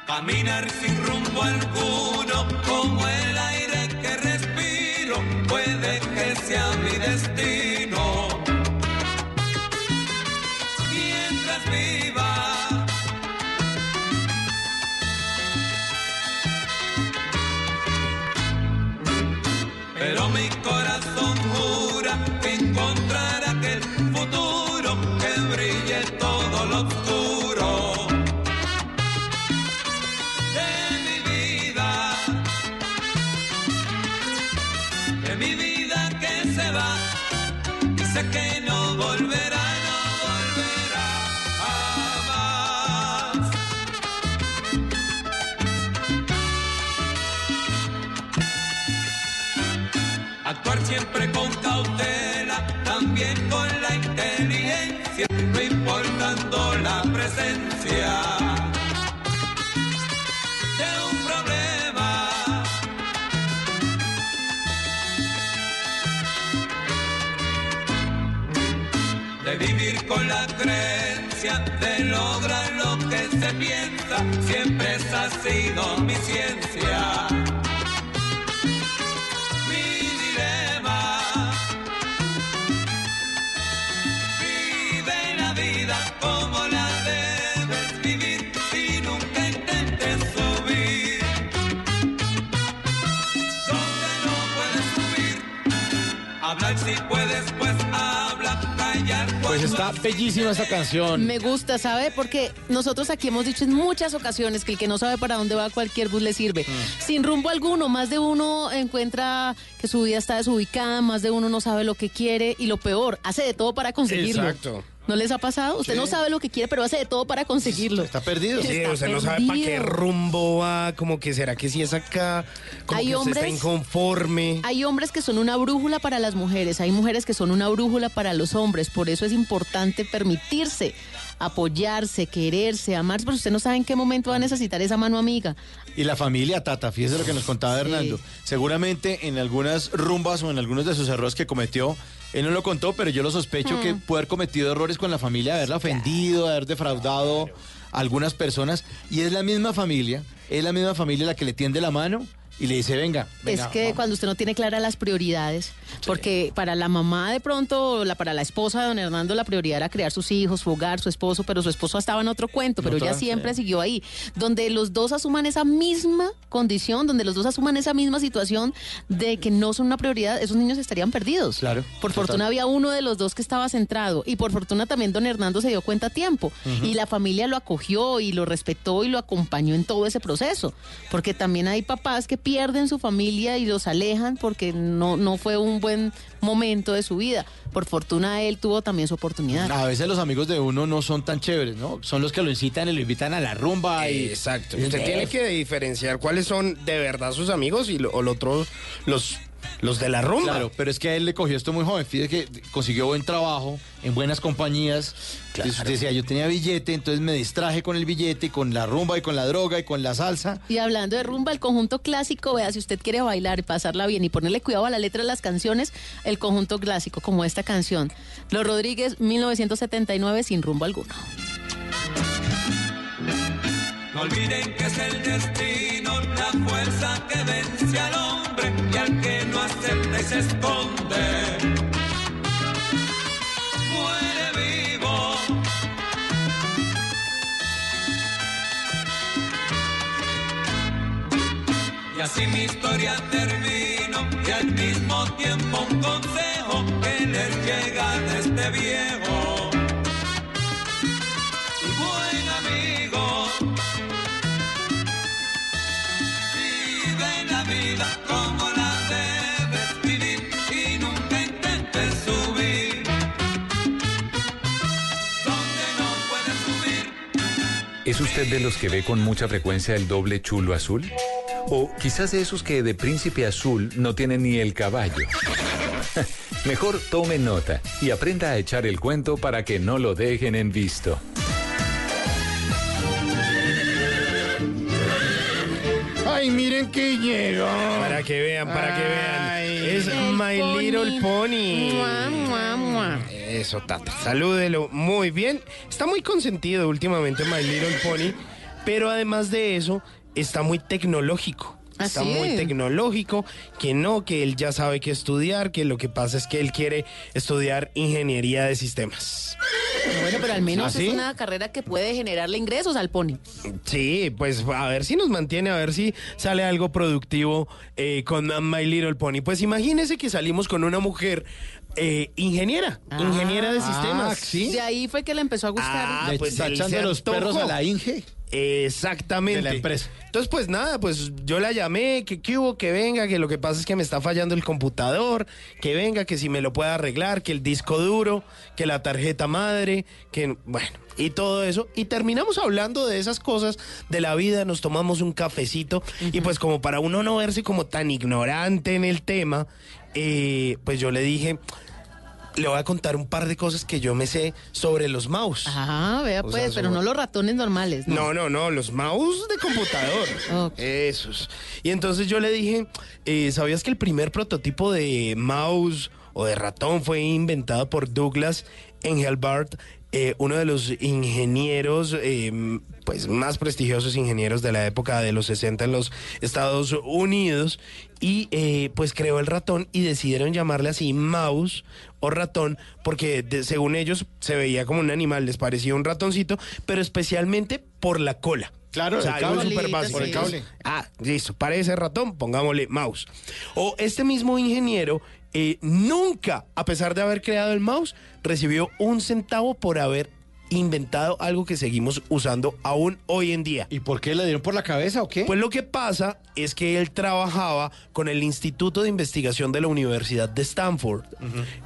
Caminar sin rumbo alguno, como el aire que respiro, puede que sea mi destino. Con la creencia de lograr lo que se piensa, siempre esa ha sido mi ciencia. Pues está bellísima esta canción. Me gusta, ¿sabe? Porque nosotros aquí hemos dicho en muchas ocasiones que el que no sabe para dónde va cualquier bus le sirve. Mm. Sin rumbo alguno, más de uno encuentra que su vida está desubicada, más de uno no sabe lo que quiere y lo peor, hace de todo para conseguirlo. Exacto. ¿No les ha pasado? Usted no sabe lo que quiere, pero hace de todo para conseguirlo. Está perdido. Sí, Está usted no sabe para qué rumbo va, como que será que si es acá, como Hay que usted está hombres- inconforme. Hay hombres que son una brújula para las mujeres, hay mujeres que son una brújula para los hombres, por eso es importante permitirse apoyarse, quererse, amarse, pero usted no sabe en qué momento va a necesitar esa mano amiga. Y la familia Tata, fíjese lo que nos contaba Hernando. Seguramente en algunas rumbas o en algunos de sus errores que cometió, él no lo contó, pero yo lo sospecho Hmm. que puede haber cometido errores con la familia, haberla ofendido, haber defraudado a algunas personas. Y es la misma familia, es la misma familia la que le tiende la mano y le dice, venga, venga. es que cuando usted no tiene claras las prioridades, porque para la mamá de pronto, la, para la esposa de don Hernando, la prioridad era criar sus hijos, su hogar, su esposo, pero su esposo estaba en otro cuento, pero Otra, ella siempre sí. siguió ahí. Donde los dos asuman esa misma condición, donde los dos asuman esa misma situación de que no son una prioridad, esos niños estarían perdidos. Claro. Por total. fortuna había uno de los dos que estaba centrado y por fortuna también don Hernando se dio cuenta a tiempo y la familia lo acogió y lo respetó y lo acompañó en todo ese proceso, porque también hay papás que pierden su familia y los alejan porque no, no fue un buen momento de su vida. Por fortuna él tuvo también su oportunidad. A veces los amigos de uno no son tan chéveres, ¿no? Son los que lo incitan y lo invitan a la rumba. Y, Exacto. y- Usted tiene que diferenciar cuáles son de verdad sus amigos y lo, o lo otro, los, los de la rumba. Claro, pero es que a él le cogió esto muy joven. Fíjate que consiguió buen trabajo en buenas compañías. Entonces usted decía, yo tenía billete, entonces me distraje con el billete, y con la rumba y con la droga y con la salsa. Y hablando de rumba, el conjunto clásico, vea, si usted quiere bailar y pasarla bien y ponerle cuidado a la letra de las canciones, el conjunto clásico, como esta canción. Los Rodríguez, 1979, sin rumbo alguno. No olviden que es el destino, la fuerza que vence al hombre se esconde. Muere vivo. Y así mi historia termino y al mismo ¿Es usted de los que ve con mucha frecuencia el doble chulo azul? O quizás de esos que de príncipe azul no tienen ni el caballo. Mejor tome nota y aprenda a echar el cuento para que no lo dejen en visto. Ay, miren que llegó. Para que vean, para que vean. Es El My pony. Little Pony. Mua, mua, mua. Eso, Tata. Salúdelo. Muy bien. Está muy consentido últimamente My Little Pony. Pero además de eso, está muy tecnológico. ¿Ah, Está sí? muy tecnológico, que no, que él ya sabe qué estudiar, que lo que pasa es que él quiere estudiar ingeniería de sistemas. Bueno, pero al menos ¿Ah, sí? es una carrera que puede generarle ingresos al pony. Sí, pues a ver si nos mantiene, a ver si sale algo productivo eh, con My Little Pony. Pues imagínese que salimos con una mujer eh, ingeniera, ingeniera de sistemas. De ahí fue que le empezó a gustar. Ah, pues está echando los perros a la Inge. Exactamente. De la empresa. Entonces, pues nada, pues yo la llamé, que qué hubo, que venga, que lo que pasa es que me está fallando el computador, que venga, que si me lo puede arreglar, que el disco duro, que la tarjeta madre, que bueno, y todo eso. Y terminamos hablando de esas cosas de la vida, nos tomamos un cafecito y pues como para uno no verse como tan ignorante en el tema, eh, pues yo le dije, le voy a contar un par de cosas que yo me sé sobre los mouse. Ah, vea O pues, sea, pero sobre- no los ratones normales, ¿no? No, no, no, los mouse de computador. Esos. Y entonces yo le dije, eh, ¿sabías que el primer prototipo de mouse o de ratón fue inventado por Douglas Engelbart, eh, uno de los ingenieros eh, pues más prestigiosos ingenieros de la época de los 60 en los Estados Unidos? Y eh, pues creó el ratón y decidieron llamarle así mouse o ratón porque de- según ellos se veía como un animal, les parecía un ratoncito, pero especialmente por la cola. Claro, o sea, el algo súper básico. Por el cable. Ah, listo, parece ratón, pongámosle mouse. O este mismo ingeniero eh, nunca, a pesar de haber creado el mouse, recibió un centavo por haber inventado algo que seguimos usando aún hoy en día. ¿Y por qué le dieron por la cabeza o qué? Pues lo que pasa es que él trabajaba con el Instituto de Investigación de la Universidad de Stanford.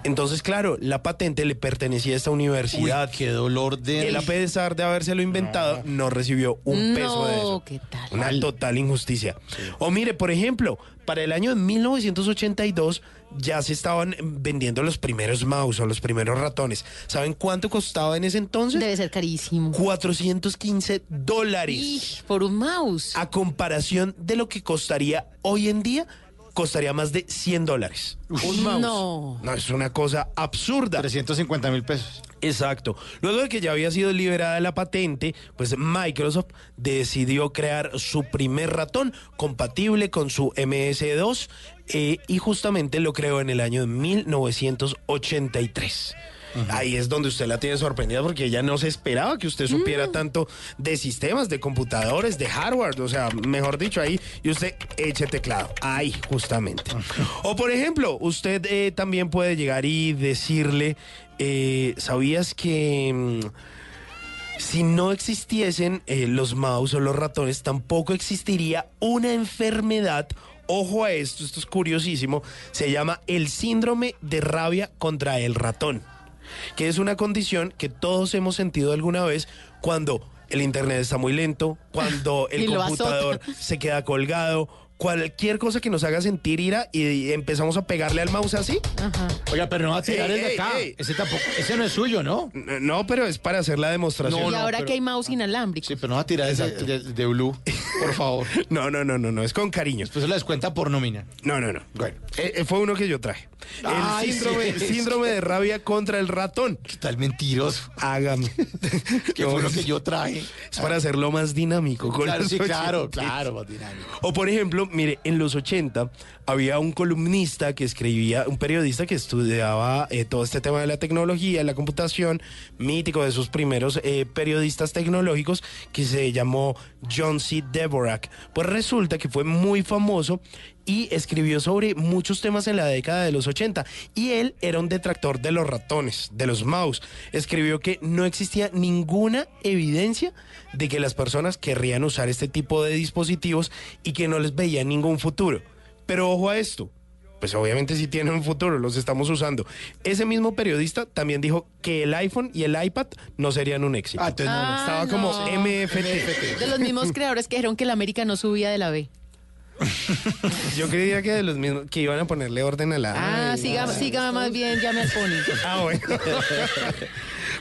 Entonces, claro, la patente le pertenecía a esta universidad. qué dolor de... Él, a pesar de habérselo inventado, no, recibió un peso de eso. ¿qué tal? Una total injusticia. O mire, por ejemplo, para el año de 1982 ya se estaban vendiendo los primeros mouse o los primeros ratones. ¿Saben cuánto costaba en ese entonces? Debe ser carísimo. 415 dólares. Por un mouse. A comparación de lo que costaría hoy en día, costaría más de 100 dólares. Un mouse. No. No, es una cosa absurda. 350 mil pesos. Exacto. Luego de que ya había sido liberada la patente, pues Microsoft decidió crear su primer ratón compatible con su MS2 eh, y justamente lo creó en el año de 1983. Ahí es donde usted la tiene sorprendida porque ella no se esperaba que usted supiera tanto de sistemas, de computadores, de hardware, o sea, mejor dicho, ahí y usted eche teclado, ahí justamente. O por ejemplo, usted eh, también puede llegar y decirle, eh, ¿sabías que... mm, si no existiesen eh, los mouse o los ratones, tampoco existiría una enfermedad. Ojo a esto, esto es curiosísimo. Se llama el síndrome de rabia contra el ratón, que es una condición que todos hemos sentido alguna vez cuando el internet está muy lento, cuando el computador azota. se queda colgado, cualquier cosa que nos haga sentir ira y empezamos a pegarle al mouse así. Oiga, pero no va a tirar Ey, el de acá. ey. Ese tampoco, ese no es suyo, ¿no? No, pero es para hacer la demostración. y ahora que hay mouse inalámbrico. Sí, pero no va a tirar ese de, de Blue, por favor. No, no, no, no, no, es con cariño. Después se la descuenta por nómina. No, no, no. Bueno, eh, eh, fue uno que yo traje. El Ay, síndrome, sí. síndrome de rabia contra el ratón. ¿Qué tal mentiroso? Hágame. Que fue lo que yo traje. Es para hacerlo más dinámico. con Claro, sí, claro, claro, más dinámico. O por ejemplo, mire, en los 80 había un columnista que escribía, un periodista que estudiaba eh, todo este tema de la tecnología, la computación, mítico de esos primeros eh, periodistas tecnológicos, que se llamó John C. Devorak. Pues resulta que fue muy famoso y escribió sobre muchos temas en la década de los 80 y él era un detractor de los ratones, de los mouse. Escribió que no existía ninguna evidencia de que las personas querrían usar este tipo de dispositivos y que no les veía ningún futuro. Pero ojo a esto. Pues obviamente sí tienen un futuro, los estamos usando. Ese mismo periodista también dijo que el iPhone y el iPad no serían un éxito. Ah, Estaba no. como MFT. De los mismos creadores que dijeron que la América no subía de la B. Yo creía que de los mismos que iban a ponerle orden a la. Ah, siga, siga más bien, llame al pony. Ah, bueno.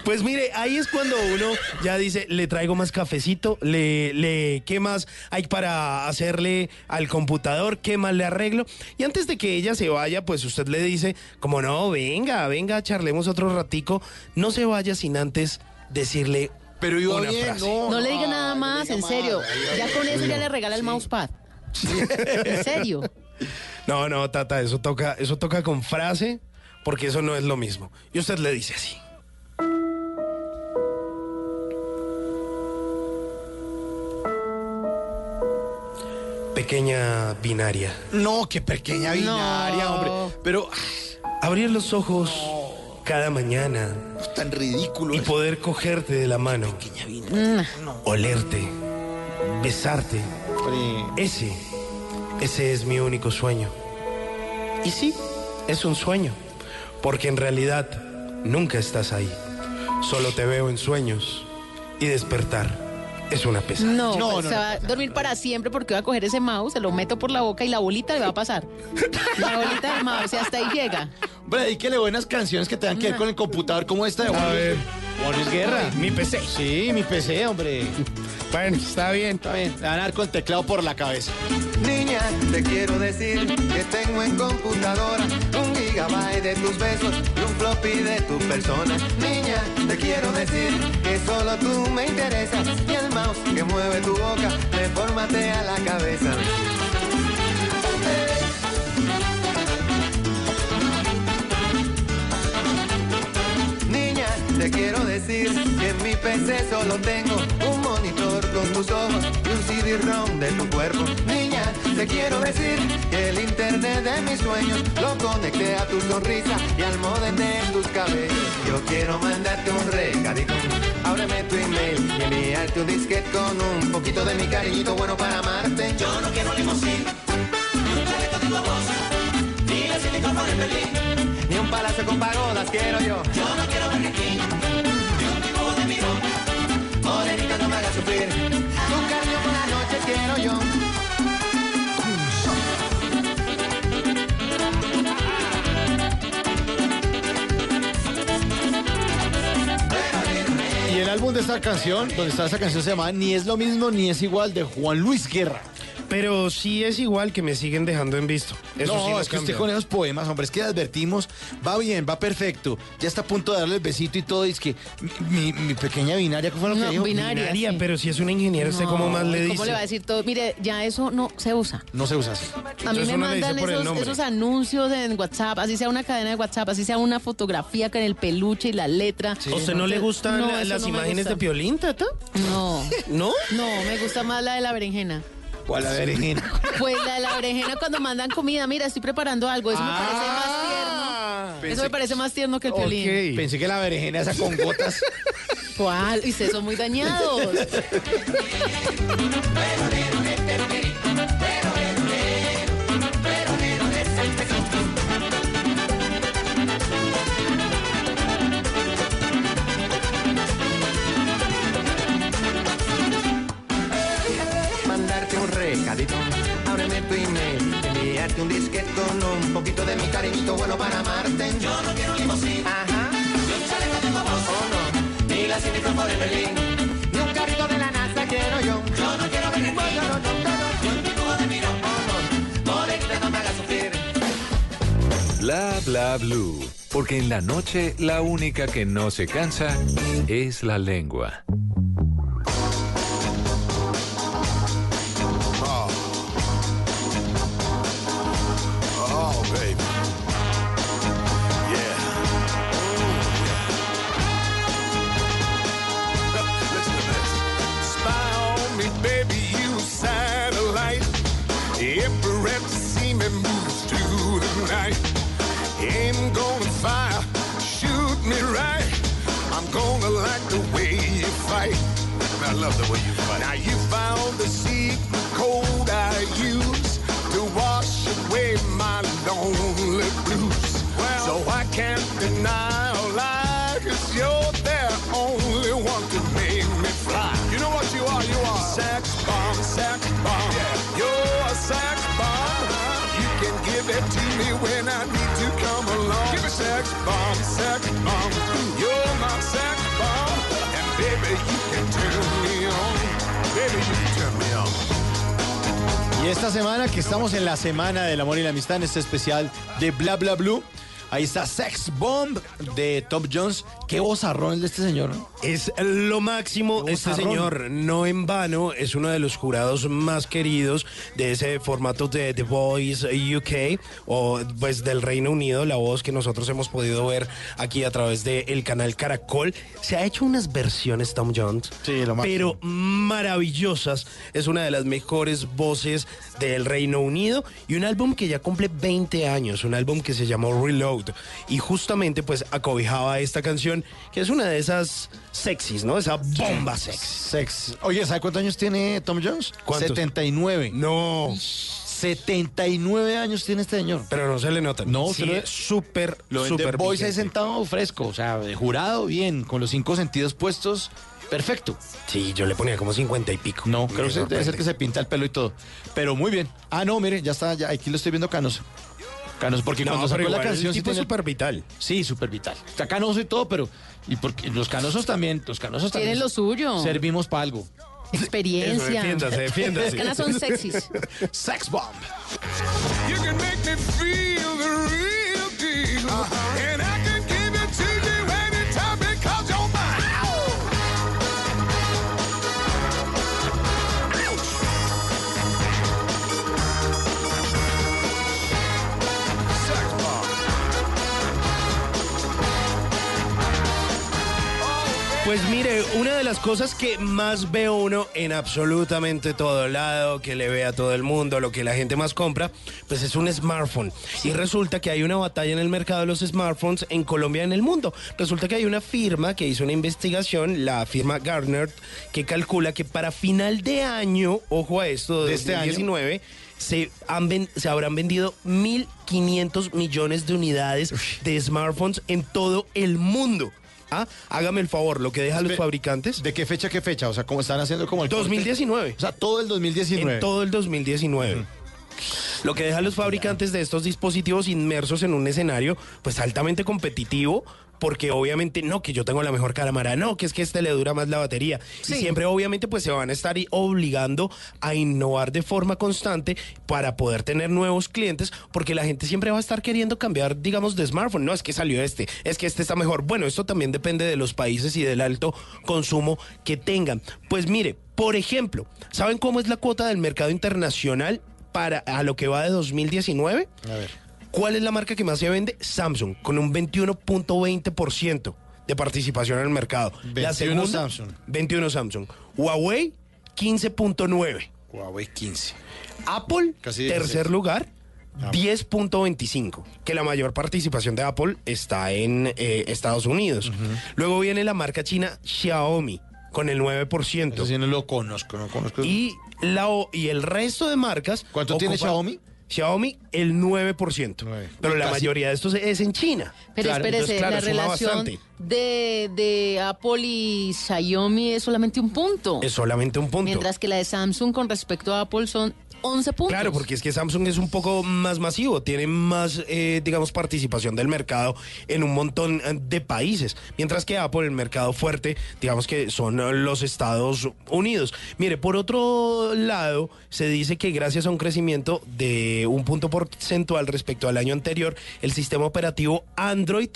Pues mire, ahí es cuando uno ya dice, le traigo más cafecito, le, le, ¿qué más hay para hacerle al computador? ¿Qué más le arreglo? Y antes de que ella se vaya, pues usted le dice, como no, venga, venga, charlemos otro ratico. No se vaya sin antes decirle Pero iba una bien, frase. no. No le diga nada más, en serio. Ya con eso ya le regala el mousepad. En serio. No, no, Tata, eso toca, eso toca con frase, porque eso no es lo mismo. Y usted le dice así. Pequeña binaria. No, qué pequeña binaria, No. hombre. Pero Abrir los ojos cada mañana es tan ridículo. y poder cogerte de la mano, Mm. olerte, besarte. Ese, ese es mi único sueño. Y sí, es un sueño, porque en realidad nunca estás ahí. Solo te veo en sueños y despertar es una pesada. No, No, pues no, se no. va a dormir para siempre porque va a coger ese mouse, se lo meto por la boca y la bolita le va a pasar. La bolita del mouse y hasta ahí llega. Hombre, dedíquele buenas canciones que tengan que ver con el computador como esta de Juan Luis- Juan Luis Guerra. Mi PC. Sí, mi PC, hombre. Bueno, está bien. Está bien. Le van a dar con teclado por la cabeza. Niña, te quiero decir que tengo en computadora un de tus besos y un floppy de tu persona. Niña, te quiero decir que solo tú me interesas y el mouse que mueve tu boca me formatea la cabeza. Niña, te quiero decir que en mi PC solo tengo un monitor con tus ojos y un CD-ROM de tu cuerpo. Niña, te quiero decir que el internet de mis sueños lo conecté a tu sonrisa y al modem de tus cabellos. Yo quiero mandarte un recadito. Ábreme tu email y enviarte un disquete con un poquito de mi cariñito bueno para amarte. Yo no quiero limosín, ni un chaleco de babosa, ni la silicona de Berlín, ni un palacio con pagodas quiero yo. Yo no quiero ver King, tu la noche quiero yo. Y el álbum de esta canción, donde está esa canción, se llama Ni es lo mismo ni es igual de Juan Luis Guerra. Pero sí es igual que me siguen dejando en visto. Eso no, sí no es que usted con esos poemas, hombre, es que advertimos, va bien, va perfecto, ya está a punto de darle el besito y todo, y es que mi, pequeña binaria, ¿qué fue lo que No, dijo? binaria, Binaria, sí. pero si es una ingeniera, ¿usted cómo más le ¿Cómo dice? le va a decir todo? Mire, ya eso no se usa. No se usa así. A mí Entonces me mandan esos, anuncios en WhatsApp, así sea una cadena de WhatsApp, así sea una fotografía con el peluche y la letra. ¿A usted no le gustan No, la- las no me imágenes gusta. de Piolín, Tata? No. ¿No? No, me gusta más la de la berenjena. ¿Cuál la berenjena? Pues la de la berenjena cuando mandan comida, mira, estoy preparando algo, eso me parece más tierno. Pensé- Eso me parece más tierno que el Ok, piolín. Pensé que la berenjena esa con gotas. ¿Cuál? Y ustedes son muy dañados. con un poquito de mi cariñito bueno para amarte. Yo no quiero limosín, ajá, ni un chaleco de baboso, oh no, ni la silicona de Berlín, ni un carrito de la NASA quiero yo. Yo no quiero ver el no, no, no, no, ni un dibujo de mirón, oh no, morenita no me hagas sufrir. Bla bla blue. Porque en la noche la única que no se cansa es la lengua. Y esta semana, que estamos en la semana del amor y la amistad, en este especial de Bla Bla Blue, ahí está Sex Bomb de Top Jones. Qué vozarrón el de este señor. ¿no? Es lo máximo. Este señor, no en vano, es uno de los jurados más queridos de ese formato de The Voice UK o pues del Reino Unido, la voz que nosotros hemos podido ver aquí a través del canal Caracol. Se ha hecho unas versiones Tom Jones, pero maravillosas. Es una de las mejores voces del Reino Unido y un álbum que ya cumple 20 años, un álbum que se llamó Reload y justamente pues acobijaba esta canción que es una de esas sexys, ¿no? Esa bomba sex. Sex. Oye, ¿sabe cuántos años tiene Tom Jones? ¿Cuántos? 79. No. 79 años tiene este señor. Pero no se le nota. No, Sí, se le- súper, Lo súper ahí vigente. sentado fresco, o sea, jurado, bien, con los cinco sentidos puestos perfecto. Sí, yo le ponía como 50 y pico. No, creo que debe ser que se pinta el pelo y todo. Pero muy bien. Ah, no, mire, ya está, ya aquí lo estoy viendo canoso. Canoso, porque No, cuando sacó la igual canción sí tipo súper vital. Sí, súper vital. Está canoso y todo, pero. Y porque los canosos también, los canosos también. Tienen lo suyo. Servimos para algo. Experiencia. Eso, defiéndase, defiéndase. Las canas son sexys. Sex bomb. You can make me feel the real deal. I Pues mire, una de las cosas que más ve uno en absolutamente todo lado, que le ve a todo el mundo, lo que la gente más compra, pues es un smartphone. Y resulta que hay una batalla en el mercado de los smartphones en Colombia y en el mundo. Resulta que hay una firma que hizo una investigación, la firma Gartner, que calcula que para final de año, ojo a esto, de De este año. 2019, se, han ven- se habrán vendido 1.500 millones de unidades de smartphones en todo el mundo. ¿Ah? Hágame el favor, lo que dejan los fabricantes. ¿De qué fecha, qué fecha? O sea, ¿cómo están haciendo como el corte? 2019. O sea, todo el 2019. En todo el 2019. Lo que dejan los fabricantes de estos dispositivos inmersos en un escenario pues altamente competitivo porque obviamente no que yo tengo la mejor cámara, no que es que este le dura más la batería y siempre obviamente pues se van a estar obligando a innovar de forma constante para poder tener nuevos clientes porque la gente siempre va a estar queriendo cambiar digamos de smartphone, no es que salió este, es que este está mejor. Bueno, esto también depende de los países y del alto consumo que tengan. Pues mire, por ejemplo, ¿saben cómo es la cuota del mercado internacional para a lo que va de 2019? A ver. ¿Cuál es la marca que más se vende? Samsung, con un 21.20% de participación en el mercado. 21 Samsung. 21 Samsung. Huawei, 15.9. Huawei 15. Apple, Casi tercer 16. lugar, 10.25. Que la mayor participación de Apple está en eh, Estados Unidos. Luego viene la marca china Xiaomi, con el 9%. Eso sí no lo conozco, no conozco. Y, la, y el resto de marcas. ¿Cuánto tiene Xiaomi? Xiaomi, el 9%. Pero la Casi. mayoría de estos es en China. Pero Claro, espérese, entonces, claro, la relación de, de Apple y Xiaomi es solamente un punto. Es solamente un punto. Mientras que la de Samsung con respecto a Apple son 11 puntos. Claro, porque es que Samsung es un poco más masivo, tiene más, eh, digamos, participación del mercado en un montón eh, de países, mientras que Apple, el mercado fuerte, digamos que son los Estados Unidos. Mire, por otro lado, se dice que gracias a un crecimiento de un punto porcentual respecto al año anterior, el sistema operativo Android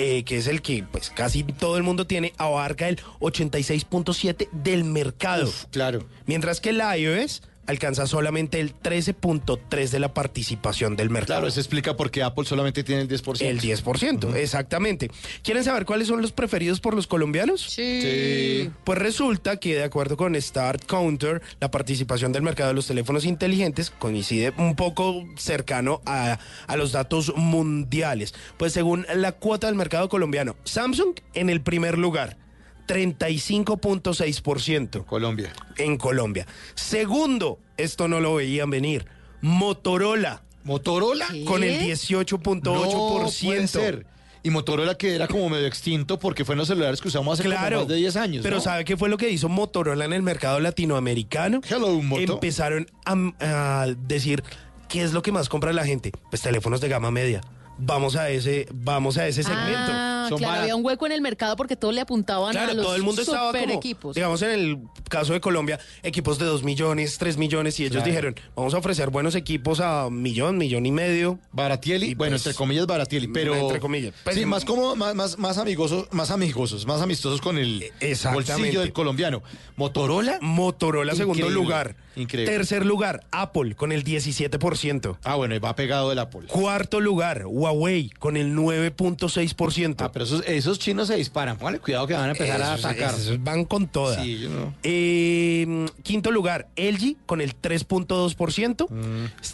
eh, que es el que pues casi todo el mundo tiene, abarca el 86.7 del mercado. claro. Mientras que el iOS alcanza solamente el 13.3 de la participación del mercado. Claro, eso explica por qué Apple solamente tiene el 10%. El 10%, exactamente. ¿Quieren saber cuáles son los preferidos por los colombianos? Sí. Pues resulta que de acuerdo con Start Counter, la participación del mercado de los teléfonos inteligentes coincide un poco cercano a, a los datos mundiales. Pues según la cuota del mercado colombiano, Samsung en el primer lugar. 35.6%. Colombia. En Colombia. Segundo, esto no lo veían venir. Motorola. ¿Motorola? Con el No, 18.8%. puede ser. Y Motorola que era como medio extinto porque fue en los celulares que usamos hace como Claro, más de 10 años. Pero ¿no? ¿sabe qué fue lo que hizo Motorola en el mercado latinoamericano? Hello, Moto. Empezaron a, a decir, ¿qué es lo que más compra la gente? Pues teléfonos de gama media. Vamos a ese, vamos a ese segmento. Ah, Son claro, había un hueco en el mercado porque todos le apuntaban a Claro, los todo el mundo estaba super como, equipos. digamos en el caso de Colombia, equipos de 2 millones, 3 millones, y ellos Claro. dijeron, vamos a ofrecer buenos equipos a millón, millón y medio. Baratieli, bueno, pues, entre comillas Baratieli, pero entre comillas. Pues, sí, más como más, más, más amigosos, más amigosos, más amistosos con el Exactamente. bolsillo del colombiano. Motorola, Motorola, segundo Increíble, lugar. increíble. Tercer lugar, Apple, con el 17%. ah bueno, y va pegado del Apple. Cuarto lugar, Huawei, con el 9.6%. Ah, pero esos, esos chinos se disparan. Póngale cuidado que van a empezar a atacar. esos van con toda. Sí, yo no. Eh, quinto lugar, LG con el 3.2%.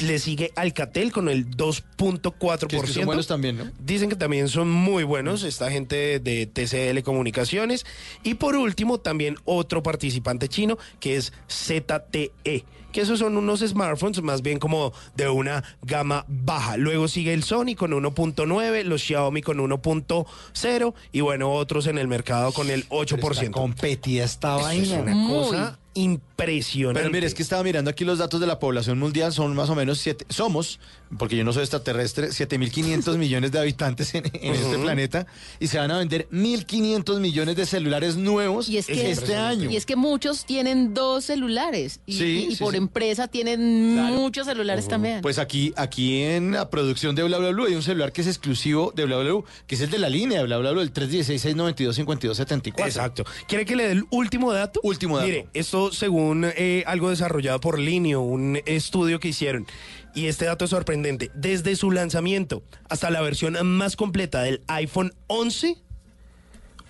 Le sigue Alcatel con el 2.4%. Mm. Que son buenos también, ¿no? Dicen que también son muy buenos esta gente de TCL Comunicaciones. Y por último, también otro participante chino que es ZTE, que esos son unos smartphones más bien como de una gama baja. Luego sigue el Sony con 1.9, los Xiaomi con 1.0 y bueno, otros en el mercado con el 8%. competía esta Eso vaina. Es una Muy. cosa impresionante. Pero mire, es que estaba mirando aquí los datos de la población mundial, son más o menos siete, somos, porque yo no soy extraterrestre, 7.500 millones de habitantes en, en este planeta y se van a vender 1.500 millones de celulares nuevos Y es que este año. Y es que muchos tienen dos celulares y, Sí, y- y sí, por sí. empresa tienen muchos celulares también. Pues aquí, aquí en la producción de Bla Bla Blue hay un celular que es exclusivo de Bla Bla Blue, que es el de la línea de Bla Bla Blue, el 316-692-5274. Exacto. ¿Quiere que le dé el último dato? Último dato. Mire, esto según eh, algo desarrollado por Linio, un estudio que hicieron. Y este dato es sorprendente. Desde su lanzamiento hasta la versión más completa del iPhone 11.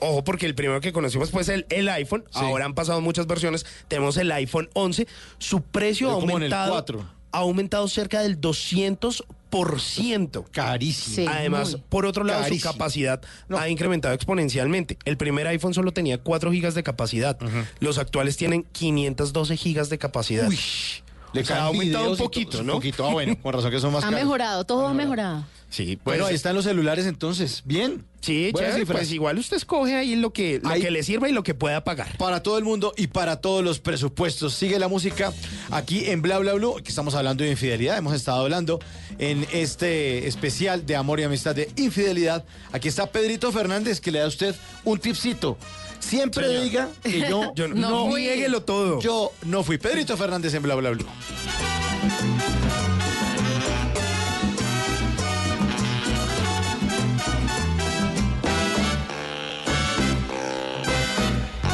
Ojo, porque el primero que conocimos fue el, el iPhone. Ahora han pasado muchas versiones. Tenemos el iPhone 11. Su precio ha aumentado. 4. Ha aumentado cerca del 200%. Carísimo. Sí, Además, muy. por otro lado, Carísimo. su capacidad ha incrementado exponencialmente. El primer iPhone solo tenía 4 gigas de capacidad. Los actuales tienen 512 gigas de capacidad. Le O sea, ha aumentado un poquito, ¿no? Un poquito, ah, bueno, con razón que son más ha caros. mejorado, todo ha mejorado. Sí, Bueno, pues, ahí están los celulares entonces. Bien. Sí, chévere, pues igual usted escoge ahí lo que, lo Ahí- que le sirva y lo que pueda pagar. Para todo el mundo y para todos los presupuestos. Sigue la música aquí en Bla Bla Blue, que estamos hablando de infidelidad. Hemos estado hablando en este especial de amor y amistad de infidelidad. Aquí está Pedrito Fernández, que le da a usted un tipcito. Siempre Señor. diga que yo, Yo no- no, no niéguelo todo. Yo no fui Pedrito Fernández en Bla Bla Blue.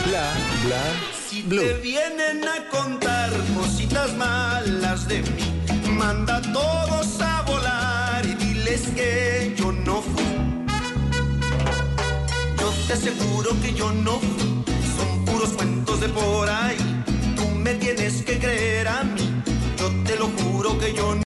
Bla Bla Si Blue. te vienen a contar cositas malas de mí, manda a todos a volar y diles que yo no Te aseguro que yo no. Son puros cuentos de por ahí. Tú me tienes que creer a mí. Yo te lo juro que yo no.